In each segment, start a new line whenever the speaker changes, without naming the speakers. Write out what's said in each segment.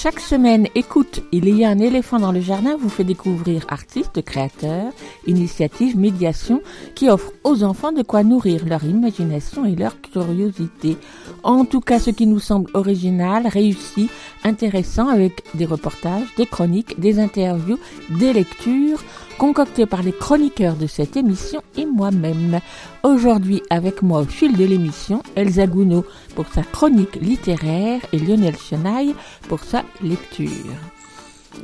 Chaque semaine, écoute, il y a un éléphant dans le jardin vous fait découvrir artistes, créateurs, initiatives, médiations qui offrent aux enfants de quoi nourrir leur imagination et leur curiosité. En tout cas, ce qui nous semble original, réussi, intéressant avec des reportages, des chroniques, des interviews, des lectures concoctées par les chroniqueurs de cette émission et moi-même. Aujourd'hui, avec moi au fil de l'émission, Elsa Gounod pour sa chronique littéraire et Lionel Chenaille pour sa lecture.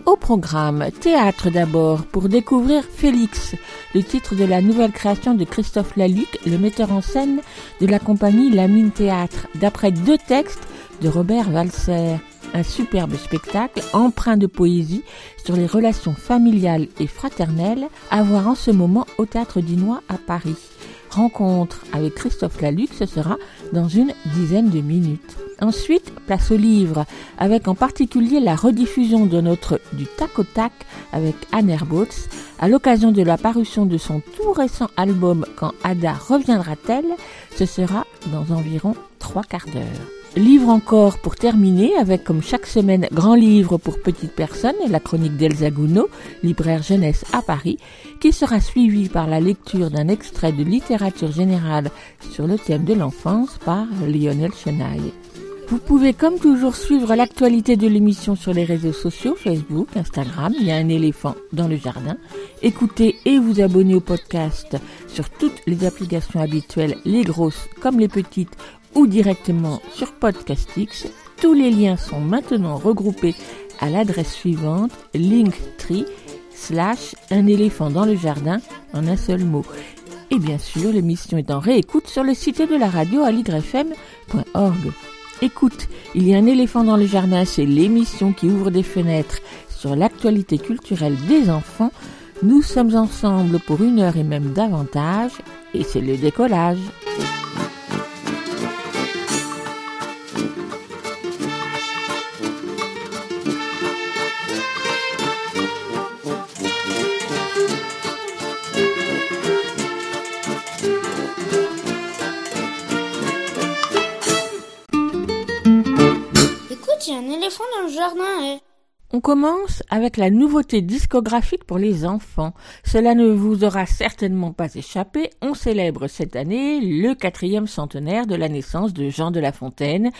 Au programme, théâtre d'abord, pour découvrir Félix, le titre de la nouvelle création de Christophe Laluc, le metteur en scène de la compagnie La Mine Théâtre, d'après deux textes de Robert Walser. Un superbe spectacle empreint de poésie sur les relations familiales et fraternelles à voir en ce moment au Théâtre Dinois à Paris. Rencontre avec Christophe Laluc, ce sera dans une dizaine de minutes. Ensuite, place au livre, avec en particulier la rediffusion de notre Du tac au tac avec Anne Herbots, à l'occasion de la parution de son tout récent album Quand Ada reviendra-t-elle, ce sera dans environ trois quarts d'heure. Livre encore pour terminer avec comme chaque semaine grand livre pour petites personnes la chronique d'Elsa Gounod, libraire jeunesse à Paris, qui sera suivie par la lecture d'un extrait de littérature générale sur le thème de l'enfance par Lionel Chenaille. Vous pouvez comme toujours suivre l'actualité de l'émission sur les réseaux sociaux, Facebook, Instagram, il y a un éléphant dans le jardin. Écoutez et vous abonnez au podcast sur toutes les applications habituelles, les grosses comme les petites ou directement sur Podcastix. Tous les liens sont maintenant regroupés à l'adresse suivante linktree slash un éléphant dans le jardin en un seul mot. Et bien sûr, l'émission est en réécoute sur le site de la radio à. Écoute, il y a un éléphant dans le jardin, c'est l'émission qui ouvre des fenêtres sur l'actualité culturelle des enfants. Nous sommes ensemble pour une heure et même davantage, et c'est le décollage. On commence avec la nouveauté discographique pour les enfants. Cela ne vous aura certainement pas échappé. On célèbre cette année le quatrième centenaire de la naissance de Jean de La Fontaine.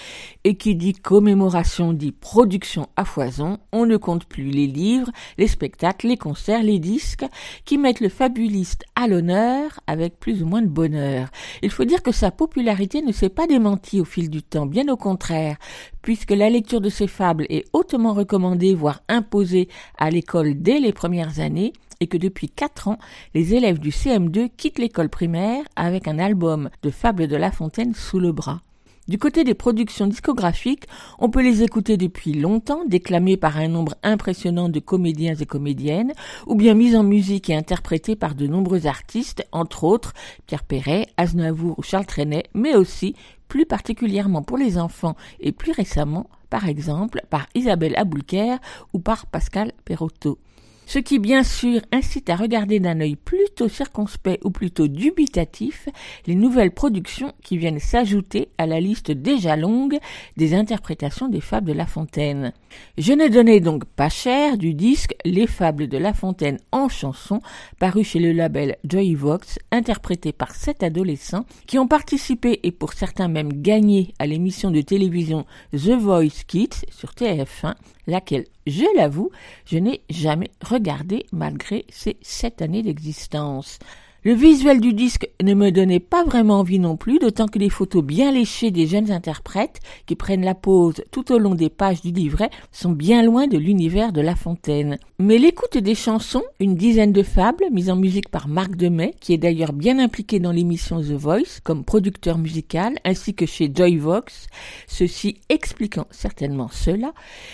Et qui dit commémoration dit production à foison. On ne compte plus les livres, les spectacles, les concerts, les disques qui mettent le fabuliste à l'honneur avec plus ou moins de bonheur. Il faut dire que sa popularité ne s'est pas démentie au fil du temps, bien au contraire, puisque la lecture de ses fables est hautement recommandée, voire imposée à l'école dès les premières années, et que depuis quatre ans, les élèves du CM2 quittent l'école primaire avec un album de fables de La Fontaine sous le bras. Du côté des productions discographiques, on peut les écouter depuis longtemps, déclamées par un nombre impressionnant de comédiens et comédiennes, ou bien mises en musique et interprétées par de nombreux artistes, entre autres Pierre Perret, Aznavour ou Charles Trenet, mais aussi, plus particulièrement pour les enfants et plus récemment, par exemple, par Isabelle Aboulker ou par Pascal Perotto. Ce qui, bien sûr, incite à regarder d'un œil plutôt circonspect ou plutôt dubitatif les nouvelles productions qui viennent s'ajouter à la liste déjà longue des interprétations des fables de La Fontaine. Je n'ai donné donc pas cher du disque Les fables de La Fontaine en chanson, paru chez le label Joyvox, interprété par sept adolescents qui ont participé et pour certains même gagné à l'émission de télévision The Voice Kids sur TF1, laquelle, je l'avoue, je n'ai jamais regardé malgré ces sept années d'existence. Le visuel du disque ne me donnait pas vraiment envie non plus, d'autant que les photos bien léchées des jeunes interprètes qui prennent la pause tout au long des pages du livret sont bien loin de l'univers de La Fontaine. Mais l'écoute des chansons, une dizaine de fables mises en musique par Marc Demet, qui est d'ailleurs bien impliqué dans l'émission The Voice comme producteur musical, ainsi que chez Joyvox, ceci expliquant certainement cela,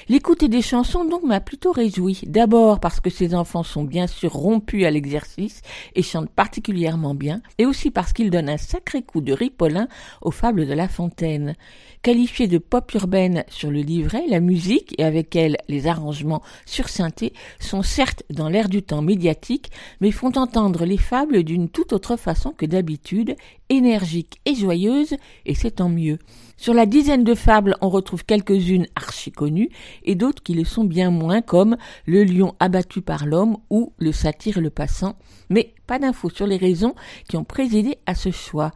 l'écoute des chansons donc m'a plutôt réjoui. D'abord parce que ces enfants sont bien sûr rompus à l'exercice et chantent particulièrement particulièrement bien, et aussi parce qu'il donne un sacré coup de ripolin aux fables de La Fontaine. Qualifiée de pop urbaine sur le livret, la musique, et avec elle les arrangements sur synthé, sont certes dans l'air du temps médiatique, mais font entendre les fables d'une toute autre façon que d'habitude, énergiques et joyeuses, et c'est tant mieux. Sur la dizaine de fables, on retrouve quelques-unes archi connues et d'autres qui le sont bien moins comme Le lion abattu par l'homme ou Le satyre le passant, mais pas d'infos sur les raisons qui ont présidé à ce choix.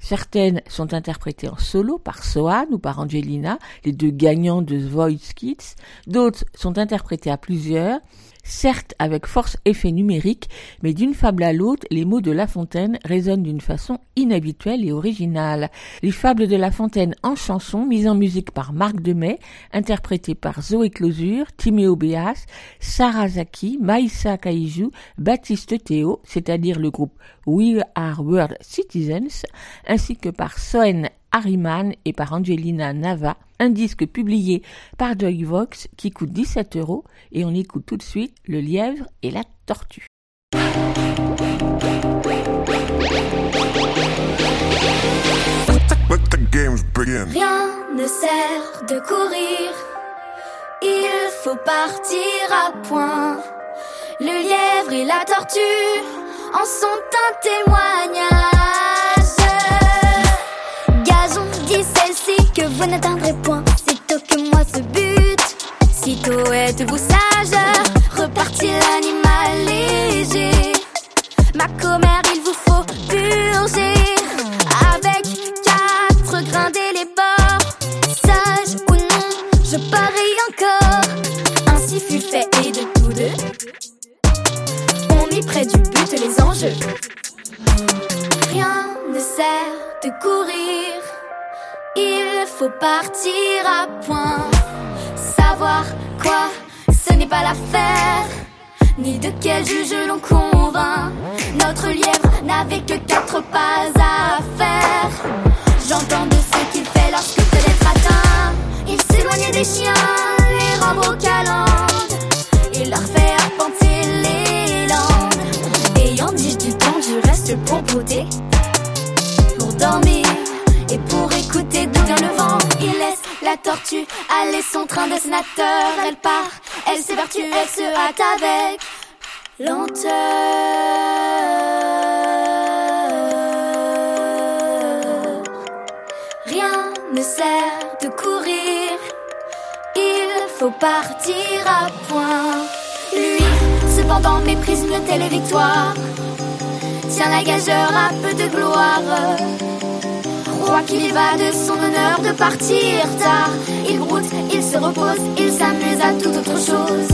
Certaines sont interprétées en solo par Sohan ou par Angelina, les deux gagnants de The Voice. D'autres sont interprétées à plusieurs certes avec force effet numérique, mais d'une fable à l'autre, les mots de La Fontaine résonnent d'une façon inhabituelle et originale. Les fables de La Fontaine en chanson, mises en musique par Marc Demet, interprétées par Zoé Closure, Timéo Béas, Sarah Zaki, Maïssa Kaiju, Baptiste Théo, c'est-à-dire le groupe We Are World Citizens, ainsi que par Soen Harriman et par Angelina Nava, un disque publié par Joyvox qui coûte 17 euros et on écoute tout de suite Le lièvre et la tortue.
Rien ne sert de courir, il faut partir à point. Le lièvre et la tortue en sont un témoignage. Gazon dit celle-ci que vous n'atteindrez point, sitôt que moi ce but. Sitôt êtes-vous sage, repartit l'animal léger. Ma commère, il vous faut purger avec quatre grindés les. Sage ou non, je parie encore. Ainsi fut fait et de tous deux, on mit près du but les enjeux. Rien ne sert de courir, il faut partir à point. Savoir quoi, ce n'est pas l'affaire, ni de quel juge l'on convainc. Notre lièvre n'avait que quatre pas à faire. J'entends de ce qu'il fait lorsque peut être atteint. Il s'éloignait des chiens, les rameaux calendes, et leur fait arpenter les landes. Ayant dit du temps, du reste pour pour dormir la tortue aller son train de sénateur. Elle part, elle s'évertue, elle se hâte avec lenteur. Rien ne sert de courir, il faut partir à point. Lui, cependant, méprise une telle victoire. Tiens la gageure à peu de gloire. Croit qu'il y va de son honneur de partir tard. Il broute, il se repose, il s'amuse à toute autre chose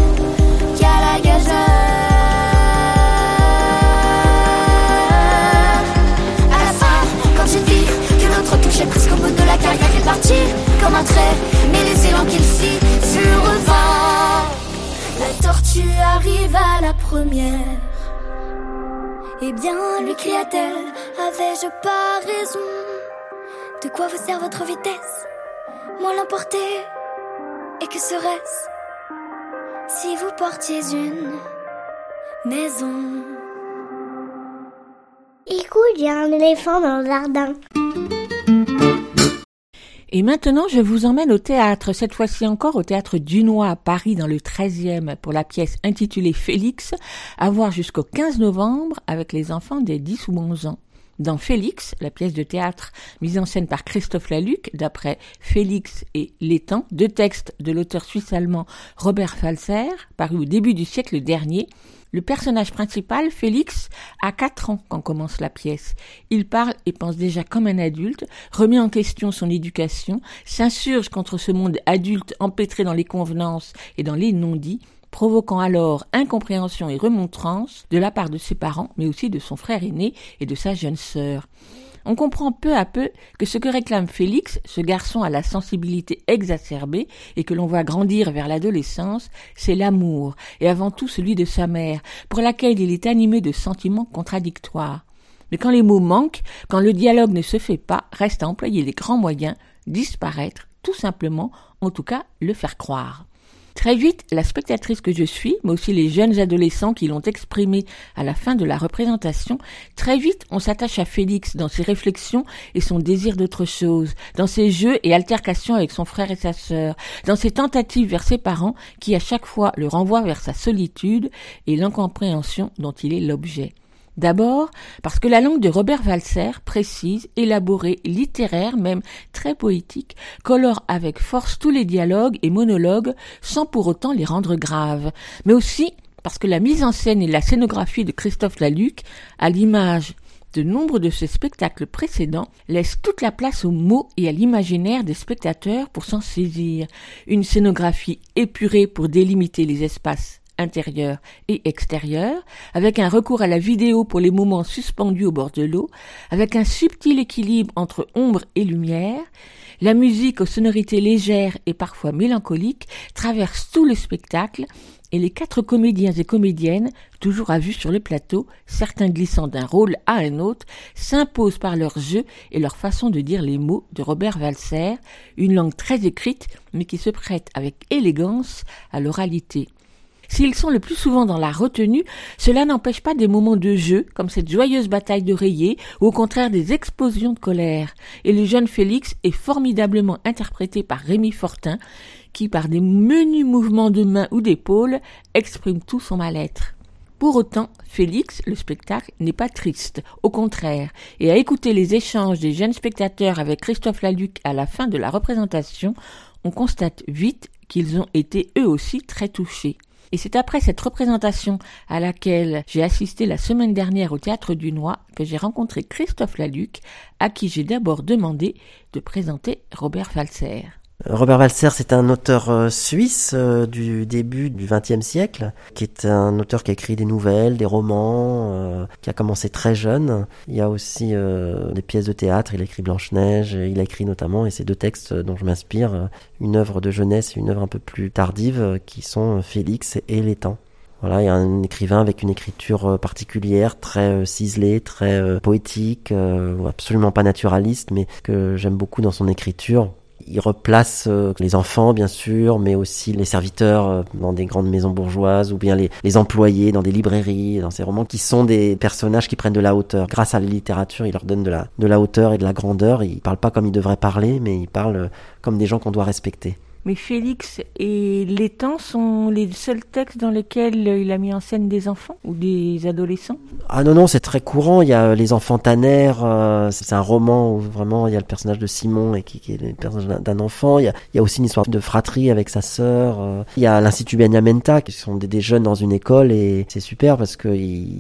qu'à la gageure? À la fin, quand j'ai dit que l'autre touchait presque au bout de la carrière, il partit comme un trait, mais les élans qu'il fit furent revint. La tortue arrive à la première. Eh bien, lui cria-t-elle, avais-je pas raison De quoi vous sert votre vitesse? Moi l'emporter Et que serait-ce? Si vous portiez une maison
Écoute, il y a un éléphant dans le jardin.
Et maintenant, je vous emmène au théâtre, cette fois-ci encore au théâtre Dunois à Paris dans le 13e pour la pièce intitulée Félix, à voir jusqu'au 15 novembre avec les enfants des 10 ou 11 ans. Dans Félix, la pièce de théâtre mise en scène par Christophe Laluc, d'après Félix et l'étang, deux textes de l'auteur suisse-allemand Robert Falser, paru au début du siècle dernier, le personnage principal, Félix, a quatre ans quand commence la pièce. Il parle et pense déjà comme un adulte, remet en question son éducation, s'insurge contre ce monde adulte empêtré dans les convenances et dans les non-dits, provoquant alors incompréhension et remontrance de la part de ses parents, mais aussi de son frère aîné et de sa jeune sœur on comprend peu à peu que ce que réclame Félix, ce garçon à la sensibilité exacerbée et que l'on voit grandir vers l'adolescence, c'est l'amour, et avant tout celui de sa mère, pour laquelle il est animé de sentiments contradictoires. Mais quand les mots manquent, quand le dialogue ne se fait pas, reste à employer les grands moyens, disparaître, tout simplement, en tout cas le faire croire. Très vite, la spectatrice que je suis, mais aussi les jeunes adolescents qui l'ont exprimé à la fin de la représentation, très vite on s'attache à Félix dans ses réflexions et son désir d'autre chose, dans ses jeux et altercations avec son frère et sa sœur, dans ses tentatives vers ses parents qui à chaque fois le renvoient vers sa solitude et l'incompréhension dont il est l'objet. D'abord parce que la langue de Robert Walser, précise, élaborée, littéraire, même très poétique, colore avec force tous les dialogues et monologues sans pour autant les rendre graves, mais aussi parce que la mise en scène et la scénographie de Christophe Laluc, à l'image de nombre de ses spectacles précédents, laissent toute la place aux mots et à l'imaginaire des spectateurs pour s'en saisir. Une scénographie épurée pour délimiter les espaces intérieur et extérieur, avec un recours à la vidéo pour les moments suspendus au bord de l'eau, avec un subtil équilibre entre ombre et lumière, la musique aux sonorités légères et parfois mélancoliques traverse tout le spectacle et les quatre comédiens et comédiennes, toujours à vue sur le plateau, certains glissant d'un rôle à un autre, s'imposent par leur jeu et leur façon de dire les mots de Robert Walser, une langue très écrite mais qui se prête avec élégance à l'oralité. S'ils sont le plus souvent dans la retenue, cela n'empêche pas des moments de jeu, comme cette joyeuse bataille de rayés, ou au contraire des explosions de colère. Et le jeune Félix est formidablement interprété par Rémi Fortin, qui, par des menus mouvements de main ou d'épaules, exprime tout son mal-être. Pour autant, Félix, le spectacle, n'est pas triste, au contraire, et à écouter les échanges des jeunes spectateurs avec Christophe Laluc à la fin de la représentation, on constate vite qu'ils ont été eux aussi très touchés. Et c'est après cette représentation à laquelle j'ai assisté la semaine dernière au Théâtre du Noix que j'ai rencontré Christophe Laluc, à qui j'ai d'abord demandé de présenter Robert Falser.
Robert Walser, c'est un auteur euh, suisse euh, du début du XXe siècle, qui est un auteur qui a écrit des nouvelles, des romans, euh, qui a commencé très jeune. Il y a aussi des pièces de théâtre, il a écrit Blanche-Neige, il a écrit notamment, et ces deux textes dont je m'inspire, une œuvre de jeunesse et une œuvre un peu plus tardive, qui sont Félix et Les Temps. Voilà, il y a un écrivain avec une écriture particulière, très ciselée, très poétique, absolument pas naturaliste, mais que j'aime beaucoup dans son écriture il replace euh, les enfants, bien sûr, mais aussi les serviteurs euh, dans des grandes maisons bourgeoises, ou bien les, employés dans des librairies, dans ces romans, qui sont des personnages qui prennent de la hauteur. Grâce à la littérature, il leur donne de la, de la hauteur et de la grandeur. Il parle pas comme il devrait parler, mais il parle euh, comme des gens qu'on doit respecter.
Mais Félix et Les Temps sont les seuls textes dans lesquels il a mis en scène des enfants ou des adolescents?
Ah non, non, c'est très courant. Il y a Les Enfants Tanner, euh, c'est un roman où vraiment il y a le personnage de Simon et qui, est le personnage d'un enfant. Il y, a, aussi une histoire de fratrie avec sa sœur. Euh. Il y a l'Institut Benyamenta, qui sont des, des, jeunes dans une école et c'est super parce que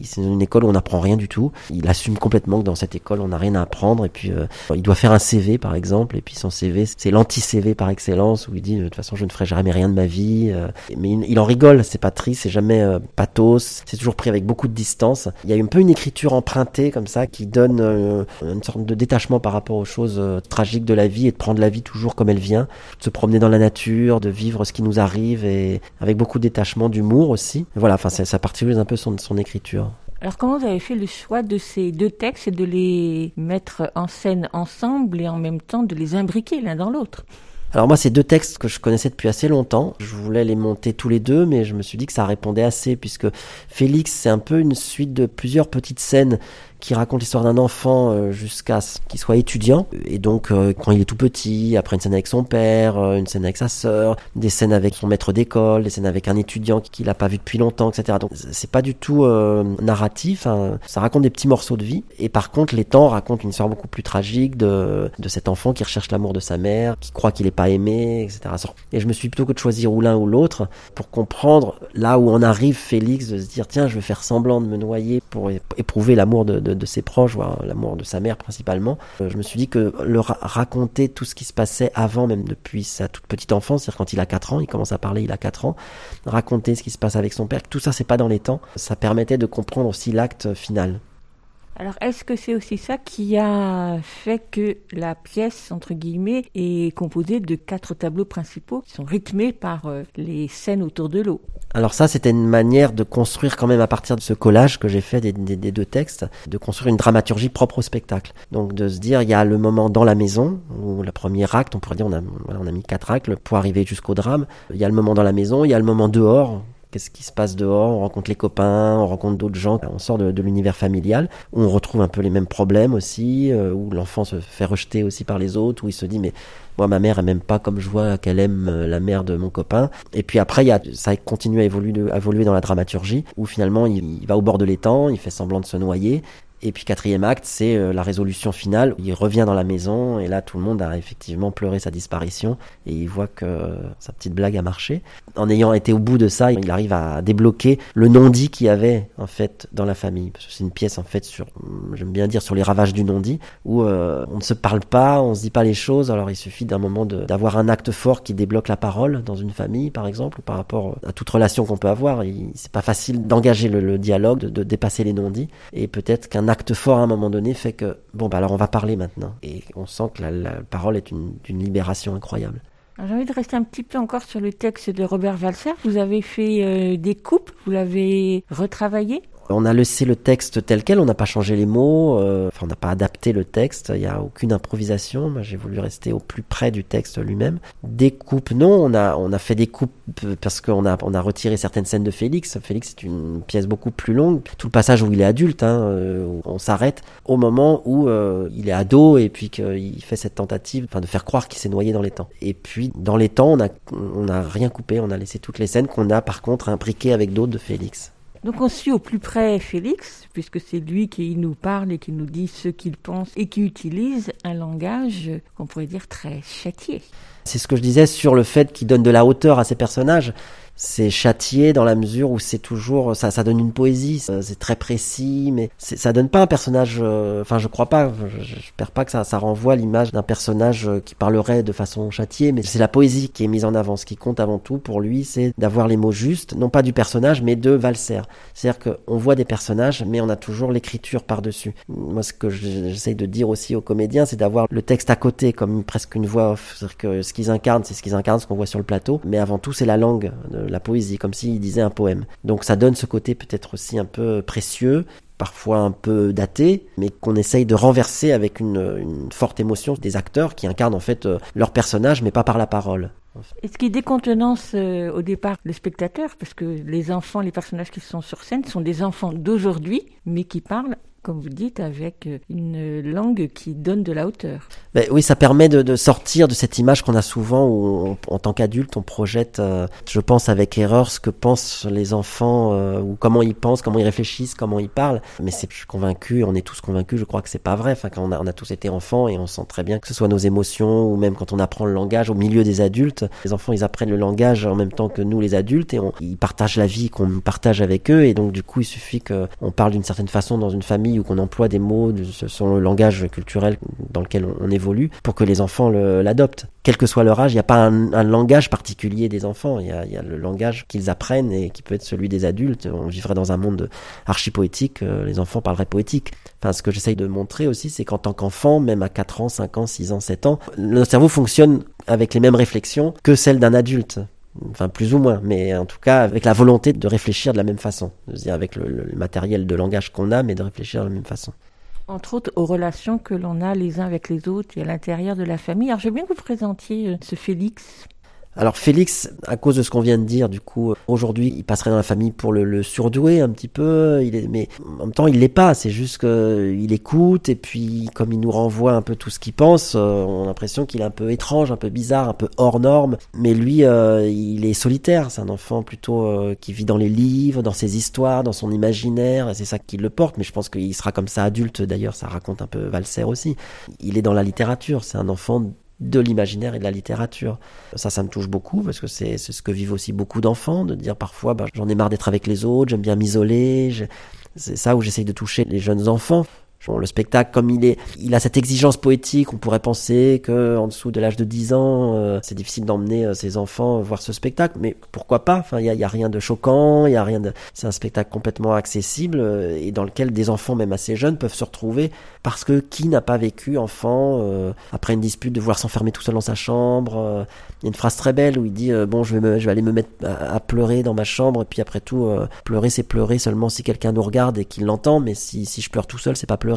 c'est une école où on n'apprend rien du tout. Il assume complètement que dans cette école on n'a rien à apprendre et puis euh, il doit faire un CV par exemple et puis son CV c'est l'anti-CV par excellence où il dit de toute façon je ne ferai jamais rien de ma vie. Euh, mais il, en rigole, c'est pas triste, c'est jamais euh, pathos, c'est toujours pris avec beaucoup de distance. Il y a un peu une écriture empruntée comme ça qui donne euh, une sorte de détachement par rapport aux choses tragiques de la vie et de prendre la vie toujours comme elle vient, de se promener dans la nature, de vivre ce qui nous arrive et avec beaucoup de détachement, d'humour aussi. Voilà, enfin ça, ça un peu son, son écriture.
Alors comment vous avez fait le choix de ces deux textes et de les mettre en scène ensemble et en même temps de les imbriquer l'un dans l'autre?
Alors moi, c'est deux textes que je connaissais depuis assez longtemps. Je voulais les monter tous les deux, mais je me suis dit que ça répondait assez, puisque Félix, c'est un peu une suite de plusieurs petites scènes qui raconte l'histoire d'un enfant euh, jusqu'à ce qu'il soit étudiant. Et donc, euh, quand il est tout petit, après une scène avec son père, euh, une scène avec sa sœur, des scènes avec son maître d'école, des scènes avec un étudiant qu'il n'a pas vu depuis longtemps, etc. Donc, c'est pas du tout narratif. Hein. Ça raconte des petits morceaux de vie. Et par contre, les temps racontent une histoire beaucoup plus tragique de, de cet enfant qui recherche l'amour de sa mère, qui croit qu'il est pas aimé, etc. Et je me suis plutôt que de choisir ou l'un ou l'autre pour comprendre là où on arrive, Félix, de se dire tiens, je vais faire semblant de me noyer pour éprouver l'amour de de, ses proches, voire l'amour de sa mère principalement. Euh, je me suis dit que leur raconter tout ce qui se passait avant, même depuis sa toute petite enfance, c'est-à-dire quand il a 4 ans, il commence à parler, il a 4 ans, raconter ce qui se passe avec son père, tout ça c'est pas dans les temps, ça permettait de comprendre aussi l'acte final.
Alors, est-ce que c'est aussi ça qui a fait que la pièce, entre guillemets, est composée de quatre tableaux principaux qui sont rythmés par euh, les scènes autour de l'eau?
Alors ça, c'était une manière de construire quand même à partir de ce collage que j'ai fait des, deux textes, de construire une dramaturgie propre au spectacle. Donc de se dire, il y a le moment dans la maison, où le premier acte, on pourrait dire, on a, on a mis quatre actes pour arriver jusqu'au drame. Il y a le moment dans la maison, il y a le moment dehors, qu'est-ce qui se passe dehors, on rencontre les copains, on rencontre d'autres gens, on sort de, l'univers familial, où on retrouve un peu les mêmes problèmes aussi, euh, où l'enfant se fait rejeter aussi par les autres, où il se dit mais moi ma mère elle m'aime pas comme je vois qu'elle aime euh, la mère de mon copain. Et puis après il y a, ça continue à évoluer, dans la dramaturgie, où finalement il va au bord de l'étang, il fait semblant de se noyer, et puis quatrième acte, c'est euh, la résolution finale. Il revient dans la maison et là tout le monde a effectivement pleuré sa disparition et il voit que sa petite blague a marché. En ayant été au bout de ça, il arrive à débloquer le non-dit qu'il y avait en fait dans la famille. C'est une pièce en fait sur, j'aime bien dire sur les ravages du non-dit où euh, on ne se parle pas, on se dit pas les choses. Alors il suffit d'un moment d'avoir un acte fort qui débloque la parole dans une famille par exemple ou par rapport à toute relation qu'on peut avoir. C'est pas facile d'engager le, dialogue, de, dépasser les non-dits et peut-être qu'un fort à un moment donné fait que, bon, bah alors on va parler maintenant. Et on sent que la, parole est une, libération incroyable.
J'ai envie de rester un petit peu encore sur le texte de Robert Walser. Vous avez fait euh, des coupes, vous l'avez retravaillé?
On a laissé le texte tel quel, on n'a pas changé les mots, euh, enfin on n'a pas adapté le texte, il n'y a aucune improvisation. J'ai voulu rester au plus près du texte lui-même. Des coupes, non, on a on a fait des coupes parce qu'on a on a retiré certaines scènes de Félix. Félix c'est une pièce beaucoup plus longue. Tout le passage où il est adulte, hein, euh, on s'arrête au moment où euh, il est ado et puis qu'il fait cette tentative, enfin de faire croire qu'il s'est noyé dans les temps. Et puis dans les temps, on a on a rien coupé, on a laissé toutes les scènes qu'on a par contre imbriquées avec d'autres de Félix.
Donc on suit au plus près Félix, puisque c'est lui qui nous parle et qui nous dit ce qu'il pense et qui utilise un langage qu'on pourrait dire très châtié.
C'est ce que je disais sur le fait qu'il donne de la hauteur à ses personnages. C'est châtié dans la mesure où c'est toujours ça ça donne une poésie c'est très précis mais ça donne pas un personnage euh, enfin je crois pas je j'espère pas que ça ça renvoie l'image d'un personnage euh, qui parlerait de façon châtiée mais c'est la poésie qui est mise en avant. Ce qui compte avant tout pour lui c'est d'avoir les mots justes non pas du personnage mais de Valser c'est-à-dire qu'on voit des personnages mais on a toujours l'écriture par-dessus. Moi ce que j'essaye de dire aussi aux comédiens c'est d'avoir le texte à côté comme presque une voix off. C'est-à-dire que ce qu'ils incarnent c'est ce qu'ils incarnent ce qu'on voit sur le plateau. Mais avant tout c'est la langue la poésie, comme s'il disait un poème. Donc ça donne ce côté peut-être aussi un peu précieux, parfois un peu daté, mais qu'on essaye de renverser avec une, forte émotion des acteurs qui incarnent en fait euh, leur personnage, mais pas par la parole.
Et ce qui décontenance euh, au départ les spectateurs, parce que les enfants, les personnages qui sont sur scène sont des enfants d'aujourd'hui, mais qui parlent comme vous dites, avec une langue qui donne de la hauteur.
Ben oui, ça permet de, sortir de cette image qu'on a souvent où, en tant qu'adulte, on projette, euh, je pense avec erreur, ce que pensent les enfants, euh, ou comment ils pensent, comment ils réfléchissent, comment ils parlent. Mais c'est, je suis convaincu, on est tous convaincus, je crois que c'est pas vrai. Enfin, quand on a, on a tous été enfants et on sent très bien que ce soit nos émotions ou même quand on apprend le langage au milieu des adultes, les enfants ils apprennent le langage en même temps que nous les adultes et on, ils partagent la vie qu'on partage avec eux et donc du coup il suffit qu'on parle d'une certaine façon dans une famille ou qu'on emploie des mots selon le langage culturel dans lequel on, évolue pour que les enfants l'adoptent. Quel que soit leur âge, il n'y a pas un, langage particulier des enfants. Il y a, le langage qu'ils apprennent et qui peut être celui des adultes. On vivrait dans un monde archi-poétique, euh, les enfants parleraient poétique. Enfin, ce que j'essaye de montrer aussi, c'est qu'en tant qu'enfant, même à 4 ans, 5 ans, 6 ans, 7 ans, notre cerveau fonctionne avec les mêmes réflexions que celles d'un adulte enfin plus ou moins, mais en tout cas avec la volonté de réfléchir de la même façon, dire avec le, matériel de langage qu'on a, mais de réfléchir de la même façon.
Entre autres aux relations que l'on a les uns avec les autres et à l'intérieur de la famille. Alors je bien que vous présentiez euh, ce Félix.
Alors Félix, à cause de ce qu'on vient de dire, du coup, aujourd'hui, il passerait dans la famille pour le, le surdoué un petit peu. Il est, mais en même temps, il l'est pas. C'est juste qu'il écoute et puis, comme il nous renvoie un peu tout ce qu'il pense, euh, on a l'impression qu'il est un peu étrange, un peu bizarre, un peu hors norme. Mais lui, euh, il est solitaire. C'est un enfant plutôt euh, qui vit dans les livres, dans ses histoires, dans son imaginaire. C'est ça qui le porte. Mais je pense qu'il sera comme ça adulte. D'ailleurs, ça raconte un peu Valser aussi. Il est dans la littérature. C'est un enfant de l'imaginaire et de la littérature. Ça, ça me touche beaucoup parce que c'est ce que vivent aussi beaucoup d'enfants, de dire parfois bah, j'en ai marre d'être avec les autres, j'aime bien m'isoler. C'est ça où j'essaye de toucher les jeunes enfants. Le spectacle, comme il est, il a cette exigence poétique, on pourrait penser que en dessous de l'âge de 10 ans, euh, c'est difficile d'emmener euh, ses enfants voir ce spectacle, mais pourquoi pas? Enfin, il y a, rien de choquant, il y a rien de, c'est un spectacle complètement accessible euh, et dans lequel des enfants, même assez jeunes, peuvent se retrouver. Parce que qui n'a pas vécu enfant après une dispute de vouloir s'enfermer tout seul dans sa chambre Il y a une phrase très belle où il dit bon, je vais, me, je vais aller me mettre à, à, pleurer dans ma chambre et puis après tout, pleurer c'est pleurer seulement si quelqu'un nous regarde et qu'il l'entend, mais si, si je pleure tout seul, c'est pas pleurer.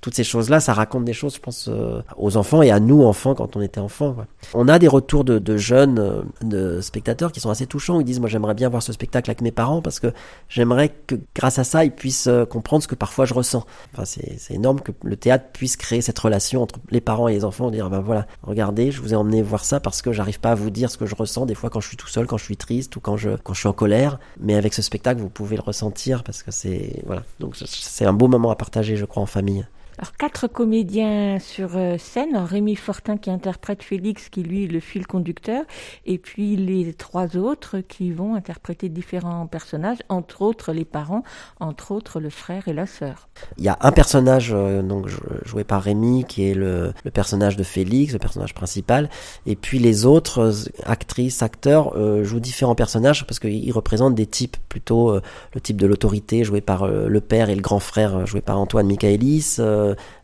Toutes ces choses-là, ça raconte des choses, je pense, euh, aux enfants et à nous, enfants, quand on était enfants. On a des retours de, jeunes, euh, de spectateurs qui sont assez touchants. Ils disent, moi, j'aimerais bien voir ce spectacle avec mes parents parce que j'aimerais que, grâce à ça, ils puissent euh, comprendre ce que parfois je ressens. Enfin, c'est énorme que le théâtre puisse créer cette relation entre les parents et les enfants, dire, ben voilà, regardez, je vous ai emmené voir ça parce que j'arrive pas à vous dire ce que je ressens des fois quand je suis tout seul, quand je suis triste ou quand je, quand je suis en colère. Mais avec ce spectacle, vous pouvez le ressentir parce que c'est, voilà. Donc, c'est un beau moment à partager, je crois, famille.
Alors, quatre comédiens sur euh, scène. Rémi Fortin qui interprète Félix, qui lui est le fil conducteur, et puis les trois autres qui vont interpréter différents personnages, entre autres les parents, entre autres le frère et la sœur.
Il y a un personnage euh, donc joué par Rémi qui est le, personnage de Félix, le personnage principal, et puis les autres euh, actrices, acteurs jouent différents personnages parce qu'ils représentent des types, plutôt le type de l'autorité joué par le père et le grand frère joué par Antoine Michaelis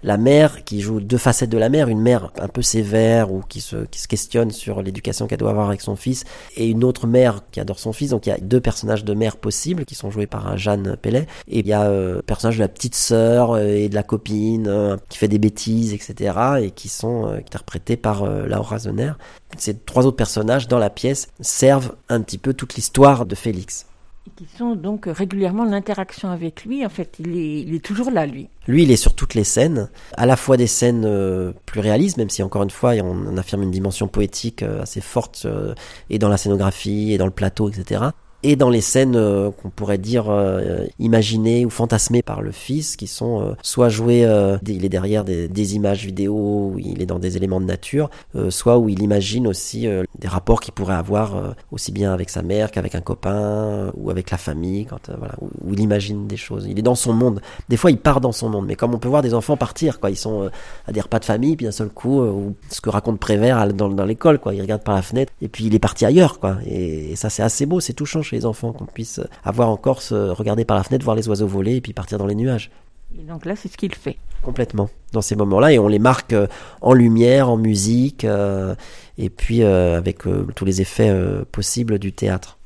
la mère qui joue deux facettes de la mère, une mère un peu sévère ou qui se, qui se questionne sur l'éducation qu'elle doit avoir avec son fils, et une autre mère qui adore son fils. Donc il y a deux personnages de mère possibles qui sont joués par Jeanne Pellet. Et il y a euh, le personnage de la petite sœur euh, et de la copine euh, qui fait des bêtises, etc. et qui sont interprétés par Laura Zener. Ces trois autres personnages dans la pièce servent un petit peu toute l'histoire de Félix
qui sont donc régulièrement l'interaction avec lui. En fait, il est, toujours là, lui.
Lui, il est sur toutes les scènes, à la fois des scènes euh, plus réalistes, même si encore une fois, on, on affirme une dimension poétique euh, assez forte, euh, et dans la scénographie, et dans le plateau, etc et dans les scènes euh, qu'on pourrait dire euh, imaginées ou fantasmées par le fils, qui sont euh, soit jouées, il est derrière des, images vidéo, il est dans des éléments de nature, soit où il imagine aussi des rapports qu'il pourrait avoir aussi bien avec sa mère qu'avec un copain ou avec la famille, quand voilà, où, il imagine des choses. Il est dans son monde. Des fois, il part dans son monde, mais comme on peut voir des enfants partir, quoi, ils sont à des repas de famille, puis d'un seul coup, ou ce que raconte Prévert dans, l'école, quoi, il regarde par la fenêtre et puis il est parti ailleurs, quoi. Et, et ça, c'est assez beau, c'est touchant chez les enfants, qu'on puisse avoir encore se regarder par la fenêtre, voir les oiseaux voler et puis partir dans les nuages.
Et donc là, c'est ce qu'il fait.
Complètement, dans ces moments-là, et on les marque euh, en lumière, en musique, euh, et puis euh, avec tous les effets possibles du théâtre.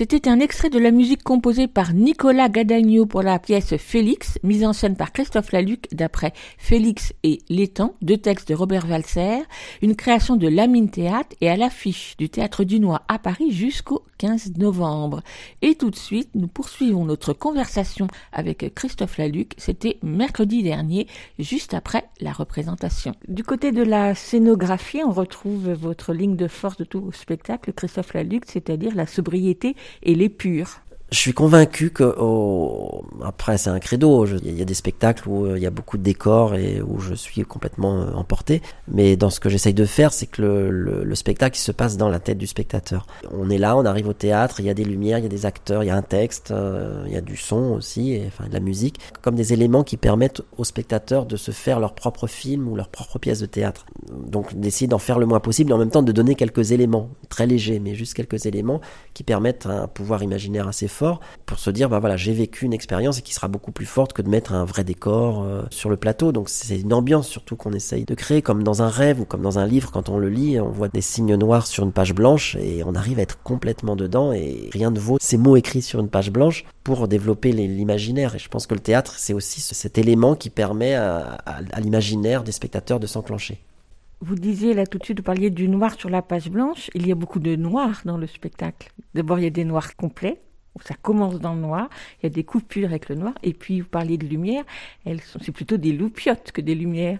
C'était un extrait de la musique composée par Nicolas Gadagno pour la pièce Félix, mise en scène par Christophe Laluc d'après Félix et l'étang, deux textes de Robert Valser, une création de Lamine Théâtre et à l'affiche du Théâtre du Noir à Paris jusqu'au 15 novembre. Et tout de suite, nous poursuivons notre conversation avec Christophe Laluc. C'était mercredi dernier, juste après la représentation. Du côté de la scénographie, on retrouve votre ligne de force de tout spectacle, Christophe Laluc, c'est-à-dire la sobriété et l'épure
je suis convaincu que oh, après c'est un credo. Il y a des spectacles où euh, il y a beaucoup de décors et où je suis complètement euh, emporté. Mais dans ce que j'essaye de faire, c'est que le, le, le, spectacle se passe dans la tête du spectateur. On est là, on arrive au théâtre, il y a des lumières, il y a des acteurs, il y a un texte, euh, il y a du son aussi, enfin de la musique, comme des éléments qui permettent aux spectateurs de se faire leur propre film ou leur propre pièce de théâtre. Donc d'essayer d'en faire le moins possible, et en même temps de donner quelques éléments très légers, mais juste quelques éléments qui permettent un pouvoir imaginaire assez fort pour se dire bah voilà j'ai vécu une expérience et qui sera beaucoup plus forte que de mettre un vrai décor euh, sur le plateau donc c'est une ambiance surtout qu'on essaye de créer comme dans un rêve ou comme dans un livre quand on le lit on voit des signes noirs sur une page blanche et on arrive à être complètement dedans et rien ne vaut ces mots écrits sur une page blanche pour développer l'imaginaire et je pense que le théâtre c'est aussi cet élément qui permet à, l'imaginaire des spectateurs de s'enclencher.
Vous disiez là tout de suite, vous parliez du noir sur la page blanche. Il y a beaucoup de noirs dans le spectacle. D'abord, il y a des noirs complets, ça commence dans le noir, il y a des coupures avec le noir, et puis vous parliez de lumière, elles sont, c'est plutôt des loupiottes que des lumières.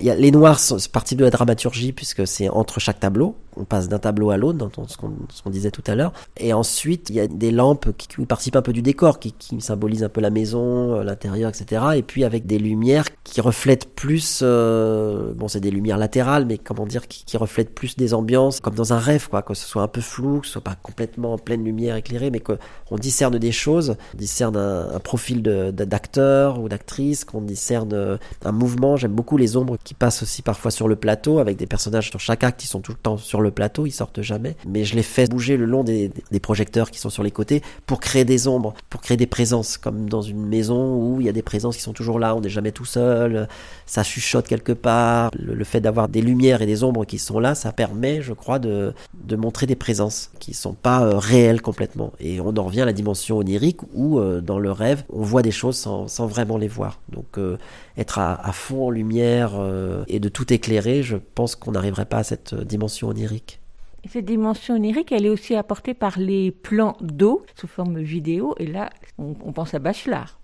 Les noirs, c'est partie de la dramaturgie puisque c'est entre chaque tableau on passe d'un tableau à l'autre, dans ce qu'on disait tout à l'heure. Et ensuite, il y a des lampes qui, participent un peu du décor, qui, qui symbolisent un peu la maison, euh, l'intérieur, etc. Et puis avec des lumières qui reflètent plus, euh, bon, c'est des lumières latérales, mais comment dire, qui, reflètent plus des ambiances, comme dans un rêve, quoi, que ce soit un peu flou, que ce soit pas complètement en pleine lumière éclairée, mais qu'on discerne des choses, discerne un, un profil d'acteur ou d'actrice, qu'on discerne euh, un mouvement. J'aime beaucoup les ombres qui passent aussi parfois sur le plateau, avec des personnages sur chaque acte qui sont tout le temps sur le le plateau, ils sortent jamais. Mais je les fais bouger le long des, projecteurs qui sont sur les côtés pour créer des ombres, pour créer des présences, comme dans une maison où il y a des présences qui sont toujours là, on n'est jamais tout seul, ça chuchote quelque part. Le, fait d'avoir des lumières et des ombres qui sont là, ça permet, je crois, de, de montrer des présences qui sont pas euh, réelles complètement. Et on en revient à la dimension onirique où, euh, dans le rêve, on voit des choses sans, sans vraiment les voir. Donc, euh, être à, fond en lumière et de tout éclairer, je pense qu'on n'arriverait pas à cette dimension onirique.
Cette dimension onirique, elle est aussi apportée par les plans d'eau sous forme vidéo. Et là, on, pense à Bachelard,